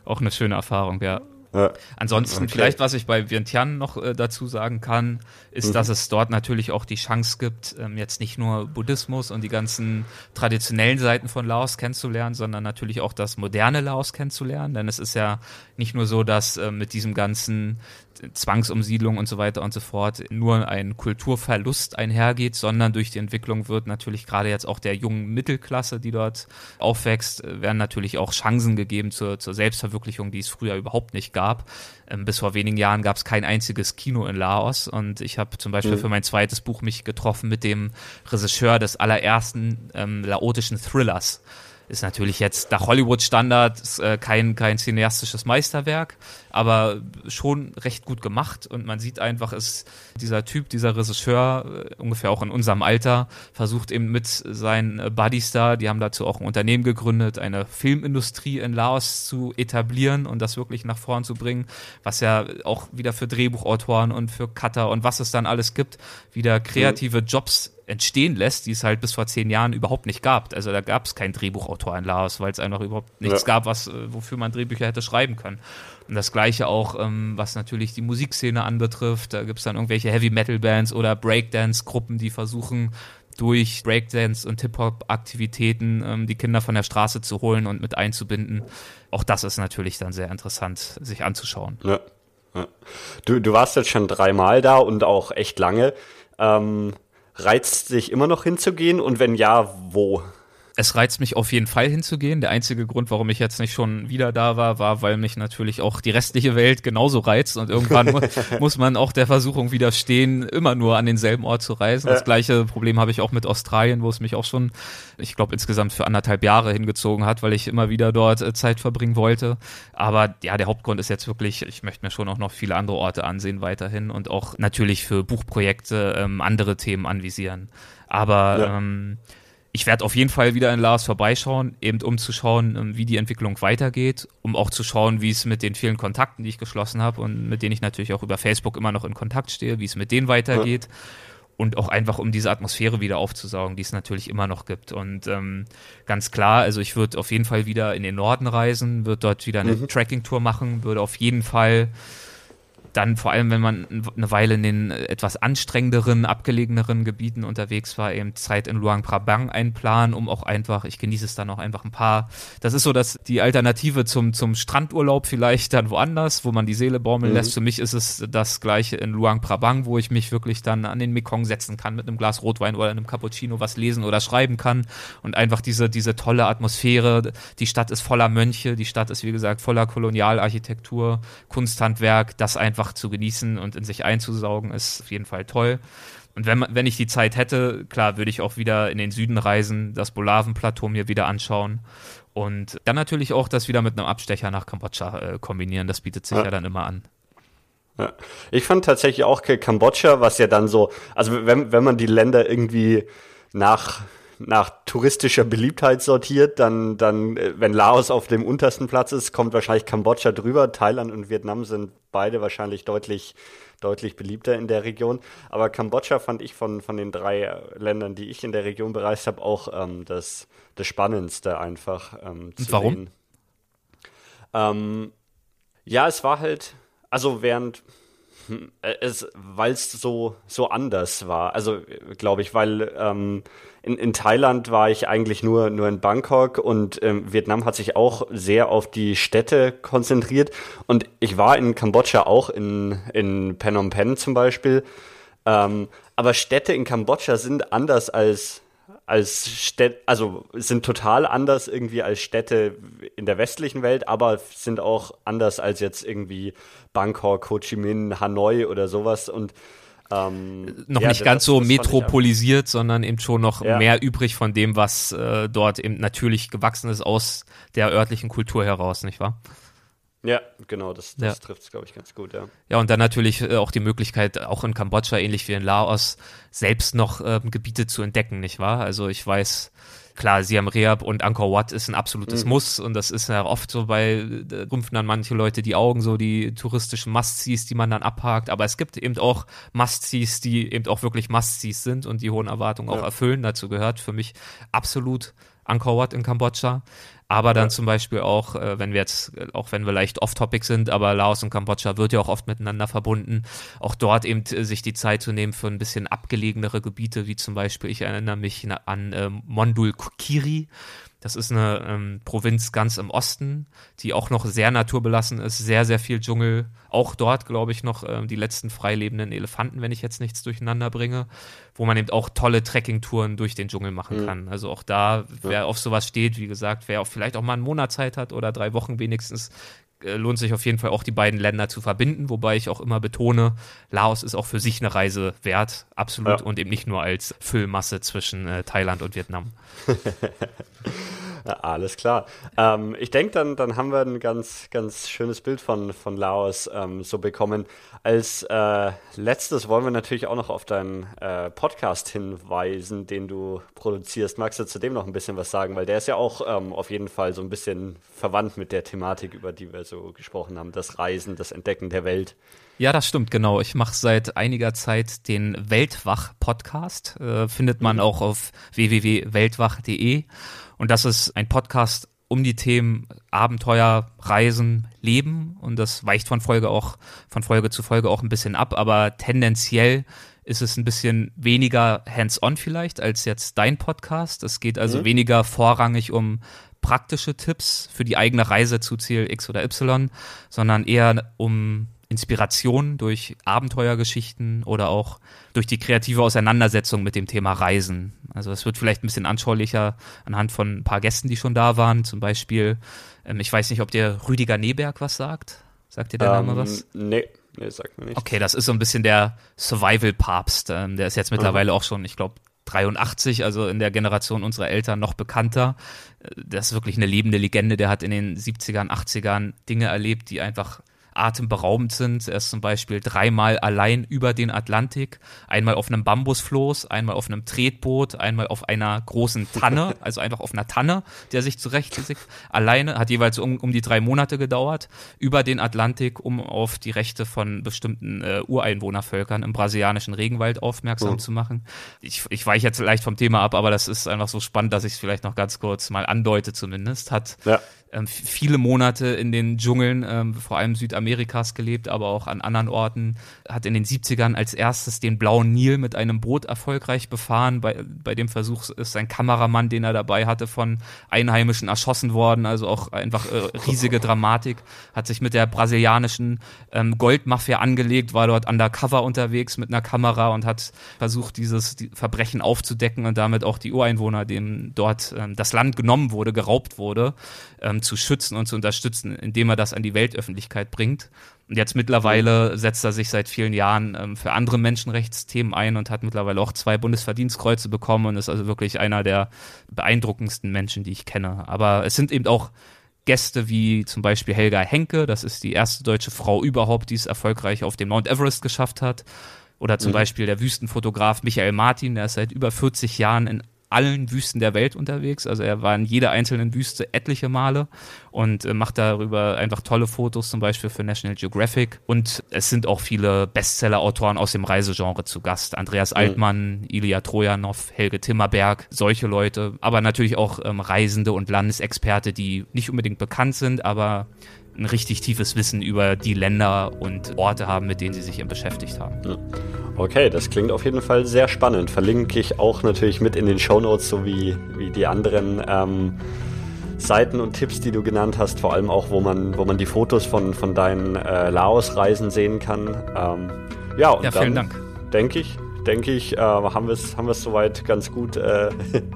auch eine schöne Erfahrung, ja. Ja. Ansonsten okay. vielleicht, was ich bei Vientiane noch äh, dazu sagen kann, ist, mhm. dass es dort natürlich auch die Chance gibt, ähm, jetzt nicht nur Buddhismus und die ganzen traditionellen Seiten von Laos kennenzulernen, sondern natürlich auch das moderne Laos kennenzulernen. Denn es ist ja nicht nur so, dass äh, mit diesem ganzen Zwangsumsiedlung und so weiter und so fort nur ein Kulturverlust einhergeht, sondern durch die Entwicklung wird natürlich gerade jetzt auch der jungen Mittelklasse, die dort aufwächst, werden natürlich auch Chancen gegeben zur, zur Selbstverwirklichung, die es früher überhaupt nicht gab. Ähm, bis vor wenigen Jahren gab es kein einziges Kino in Laos und ich habe zum Beispiel mhm. für mein zweites Buch mich getroffen mit dem Regisseur des allerersten ähm, laotischen Thrillers ist natürlich jetzt nach Hollywood-Standard äh, kein, kein cineastisches Meisterwerk, aber schon recht gut gemacht. Und man sieht einfach, ist dieser Typ, dieser Regisseur, äh, ungefähr auch in unserem Alter, versucht eben mit seinen äh, Buddies da, die haben dazu auch ein Unternehmen gegründet, eine Filmindustrie in Laos zu etablieren und das wirklich nach vorn zu bringen, was ja auch wieder für Drehbuchautoren und für Cutter und was es dann alles gibt, wieder kreative Jobs entstehen lässt, die es halt bis vor zehn Jahren überhaupt nicht gab. Also da gab es keinen Drehbuchautor in Laos, weil es einfach überhaupt nichts ja. gab, was, äh, wofür man Drehbücher hätte schreiben können. Und das gleiche auch, ähm, was natürlich die Musikszene anbetrifft. Da gibt es dann irgendwelche Heavy-Metal-Bands oder Breakdance-Gruppen, die versuchen, durch Breakdance und Hip-Hop-Aktivitäten ähm, die Kinder von der Straße zu holen und mit einzubinden. Auch das ist natürlich dann sehr interessant, sich anzuschauen. Ja. ja. Du, du warst jetzt schon dreimal da und auch echt lange. Ähm, reizt sich immer noch hinzugehen und wenn ja, wo? Es reizt mich auf jeden Fall hinzugehen. Der einzige Grund, warum ich jetzt nicht schon wieder da war, war, weil mich natürlich auch die restliche Welt genauso reizt und irgendwann mu muss man auch der Versuchung widerstehen, immer nur an denselben Ort zu reisen. Das gleiche Problem habe ich auch mit Australien, wo es mich auch schon, ich glaube, insgesamt für anderthalb Jahre hingezogen hat, weil ich immer wieder dort äh, Zeit verbringen wollte. Aber ja, der Hauptgrund ist jetzt wirklich, ich möchte mir schon auch noch viele andere Orte ansehen weiterhin und auch natürlich für Buchprojekte ähm, andere Themen anvisieren. Aber ja. ähm, ich werde auf jeden Fall wieder in Lars vorbeischauen, eben um zu schauen, ähm, wie die Entwicklung weitergeht, um auch zu schauen, wie es mit den vielen Kontakten, die ich geschlossen habe und mit denen ich natürlich auch über Facebook immer noch in Kontakt stehe, wie es mit denen weitergeht. Ja. Und auch einfach, um diese Atmosphäre wieder aufzusaugen, die es natürlich immer noch gibt. Und ähm, ganz klar, also ich würde auf jeden Fall wieder in den Norden reisen, würde dort wieder eine mhm. Tracking-Tour machen, würde auf jeden Fall dann vor allem, wenn man eine Weile in den etwas anstrengenderen, abgelegeneren Gebieten unterwegs war, eben Zeit in Luang Prabang einplanen, um auch einfach, ich genieße es dann auch einfach ein paar. Das ist so, dass die Alternative zum, zum Strandurlaub vielleicht dann woanders, wo man die Seele baumeln mhm. lässt. Für mich ist es das gleiche in Luang Prabang, wo ich mich wirklich dann an den Mekong setzen kann mit einem Glas Rotwein oder einem Cappuccino was lesen oder schreiben kann und einfach diese, diese tolle Atmosphäre. Die Stadt ist voller Mönche, die Stadt ist wie gesagt voller Kolonialarchitektur, Kunsthandwerk, das einfach einfach zu genießen und in sich einzusaugen, ist auf jeden Fall toll. Und wenn, wenn ich die Zeit hätte, klar, würde ich auch wieder in den Süden reisen, das Bolaven-Plateau mir wieder anschauen. Und dann natürlich auch das wieder mit einem Abstecher nach Kambodscha äh, kombinieren. Das bietet sich ja. ja dann immer an. Ja. Ich fand tatsächlich auch Kambodscha, was ja dann so, also wenn, wenn man die Länder irgendwie nach nach touristischer Beliebtheit sortiert, dann, dann, äh, wenn Laos auf dem untersten Platz ist, kommt wahrscheinlich Kambodscha drüber. Thailand und Vietnam sind beide wahrscheinlich deutlich, deutlich beliebter in der Region. Aber Kambodscha fand ich von, von den drei Ländern, die ich in der Region bereist habe, auch ähm, das, das Spannendste einfach ähm, zu Warum? sehen. Ähm, ja, es war halt, also während weil es so, so anders war. Also, glaube ich, weil ähm, in, in Thailand war ich eigentlich nur, nur in Bangkok und ähm, Vietnam hat sich auch sehr auf die Städte konzentriert. Und ich war in Kambodscha auch, in, in Phnom Penh zum Beispiel. Ähm, aber Städte in Kambodscha sind anders als, als Städte, also sind total anders irgendwie als Städte in der westlichen Welt, aber sind auch anders als jetzt irgendwie Bangkok, Ho Chi Minh, Hanoi oder sowas. Und Ähm, noch ja, nicht ganz das, so das metropolisiert, sondern eben schon noch ja. mehr übrig von dem, was äh, dort eben natürlich gewachsen ist aus der örtlichen Kultur heraus, nicht wahr? Ja, genau, das, das ja. trifft es, glaube ich, ganz gut, ja. Ja, und dann natürlich äh, auch die Möglichkeit, auch in Kambodscha, ähnlich wie in Laos, selbst noch äh, Gebiete zu entdecken, nicht wahr? Also ich weiß, klar, Siam Reap und Angkor Wat ist ein absolutes mhm. Muss und das ist ja oft so bei, da rümpfen dann manche Leute die Augen, so die touristischen Must-Sees, die man dann abhakt, aber es gibt eben auch Must-Sees, die eben auch wirklich Must-Sees sind und die hohen Erwartungen ja. auch erfüllen. Dazu gehört für mich absolut Angkor Wat in Kambodscha. Aber dann zum Beispiel auch, äh, wenn wir jetzt, äh, auch wenn wir leicht off-topic sind, aber Laos und Kambodscha wird ja auch oft miteinander verbunden, auch dort eben äh, sich die Zeit zu nehmen für ein bisschen abgelegenere Gebiete, wie zum Beispiel, ich erinnere mich an äh, Mondul Kiri, das ist eine ähm, Provinz ganz im Osten, die auch noch sehr naturbelassen ist, sehr, sehr viel Dschungel. Auch dort, glaube ich, noch ähm, die letzten freilebenden Elefanten, wenn ich jetzt nichts durcheinander bringe, wo man eben auch tolle Trekkingtouren durch den Dschungel machen mhm. kann. Also auch da, wer ja. auf sowas steht, wie gesagt, wer auch vielleicht auch mal einen Monat Zeit hat oder drei Wochen wenigstens, lohnt sich auf jeden Fall auch die beiden Länder zu verbinden, wobei ich auch immer betone, Laos ist auch für sich eine Reise wert, absolut, ja. und eben nicht nur als Füllmasse zwischen äh, Thailand und Vietnam. Alles klar. Ähm, ich denke, dann, dann haben wir ein ganz, ganz schönes Bild von, von Laos ähm, so bekommen. Als äh, letztes wollen wir natürlich auch noch auf deinen äh, Podcast hinweisen, den du produzierst. Magst du zu dem noch ein bisschen was sagen? Weil der ist ja auch ähm, auf jeden Fall so ein bisschen verwandt mit der Thematik, über die wir so gesprochen haben. Das Reisen, das Entdecken der Welt. Ja, das stimmt, genau. Ich mache seit einiger Zeit den Weltwach-Podcast. Äh, findet man mhm. auch auf www.weltwach.de. Und das ist ein Podcast um die Themen Abenteuer, Reisen, Leben. Und das weicht von Folge auch, von Folge zu Folge auch ein bisschen ab. Aber tendenziell ist es ein bisschen weniger hands-on vielleicht als jetzt dein Podcast. Es geht also mhm. weniger vorrangig um praktische Tipps für die eigene Reise zu Ziel X oder Y, sondern eher um Inspiration durch Abenteuergeschichten oder auch durch die kreative Auseinandersetzung mit dem Thema Reisen. Also es wird vielleicht ein bisschen anschaulicher anhand von ein paar Gästen, die schon da waren. Zum Beispiel, ähm, ich weiß nicht, ob dir Rüdiger Neberg was sagt. Sagt dir der ähm, Name was? Nee. Nee, sagt mir nicht. Okay, das ist so ein bisschen der Survival-Papst. Ähm, der ist jetzt mittlerweile mhm. auch schon, ich glaube, 83, also in der Generation unserer Eltern noch bekannter. Äh, das ist wirklich eine lebende Legende. Der hat in den 70ern, 80ern Dinge erlebt, die einfach atemberaubend sind. Er ist zum Beispiel dreimal allein über den Atlantik, einmal auf einem Bambusfloß, einmal auf einem Tretboot, einmal auf einer großen Tanne, also einfach auf einer Tanne, der sich zurecht alleine, hat jeweils um, um die drei Monate gedauert, über den Atlantik, um auf die Rechte von bestimmten äh, Ureinwohnervölkern im brasilianischen Regenwald aufmerksam oh. zu machen. Ich, ich weiche jetzt leicht vom Thema ab, aber das ist einfach so spannend, dass ich es vielleicht noch ganz kurz mal andeute zumindest. Hat ja ähm, viele Monate in den Dschungeln, ähm, vor allem Südamerikas gelebt, aber auch an anderen Orten. Hat in den 70ern als erstes den blauen Nil mit einem Boot erfolgreich befahren. Bei, bei dem Versuch ist sein Kameramann, den er dabei hatte, von Einheimischen erschossen worden. Also auch einfach äh, riesige Dramatik. Hat sich mit der brasilianischen ähm, Goldmafia angelegt, war dort undercover unterwegs mit einer Kamera und hat versucht, dieses die Verbrechen aufzudecken und damit auch die Ureinwohner, denen dort ähm, das Land genommen wurde, geraubt wurde, ähm, zu schützen und zu unterstützen, indem er das an die Weltöffentlichkeit bringt. Und jetzt mittlerweile setzt er sich seit vielen Jahren ähm, für andere Menschenrechtsthemen ein und hat mittlerweile auch zwei Bundesverdienstkreuze bekommen und ist also wirklich einer der beeindruckendsten Menschen, die ich kenne. Aber es sind eben auch Gäste wie zum Beispiel Helga Henke, das ist die erste deutsche Frau überhaupt, die es erfolgreich auf dem Mount Everest geschafft hat. Oder zum mhm. Beispiel der Wüstenfotograf Michael Martin, der ist seit über 40 Jahren in allen Wüsten der Welt unterwegs. Also er war in jeder einzelnen Wüste etliche Male und äh, macht darüber einfach tolle Fotos, zum Beispiel für National Geographic. Und es sind auch viele Bestseller-Autoren aus dem Reisegenre zu Gast. Andreas Altmann, mhm. Ilya Trojanov, Helge Timmerberg, solche Leute. Aber natürlich auch ähm, Reisende und Landesexperte, die nicht unbedingt bekannt sind, aber ein richtig tiefes Wissen über die Länder und Orte haben, mit denen sie sich eben beschäftigt haben. Okay, das klingt auf jeden Fall sehr spannend. Verlinke ich auch natürlich mit in den Show Notes, so wie, wie die anderen ähm, Seiten und Tipps, die du genannt hast, vor allem auch, wo man, wo man die Fotos von, von deinen äh, Laos-Reisen sehen kann. Ähm, ja, und ja, vielen dann, Dank. Denke ich, denke ich, äh, haben wir es haben soweit ganz gut äh,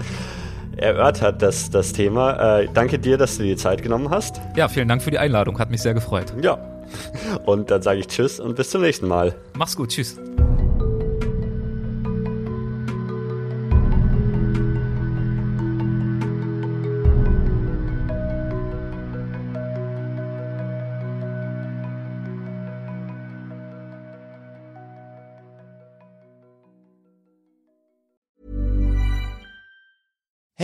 erörtert, das, das Thema. Äh, danke dir, dass du dir die Zeit genommen hast. Ja, vielen Dank für die Einladung. Hat mich sehr gefreut. Ja. Und dann sage ich Tschüss und bis zum nächsten Mal. Mach's gut. Tschüss.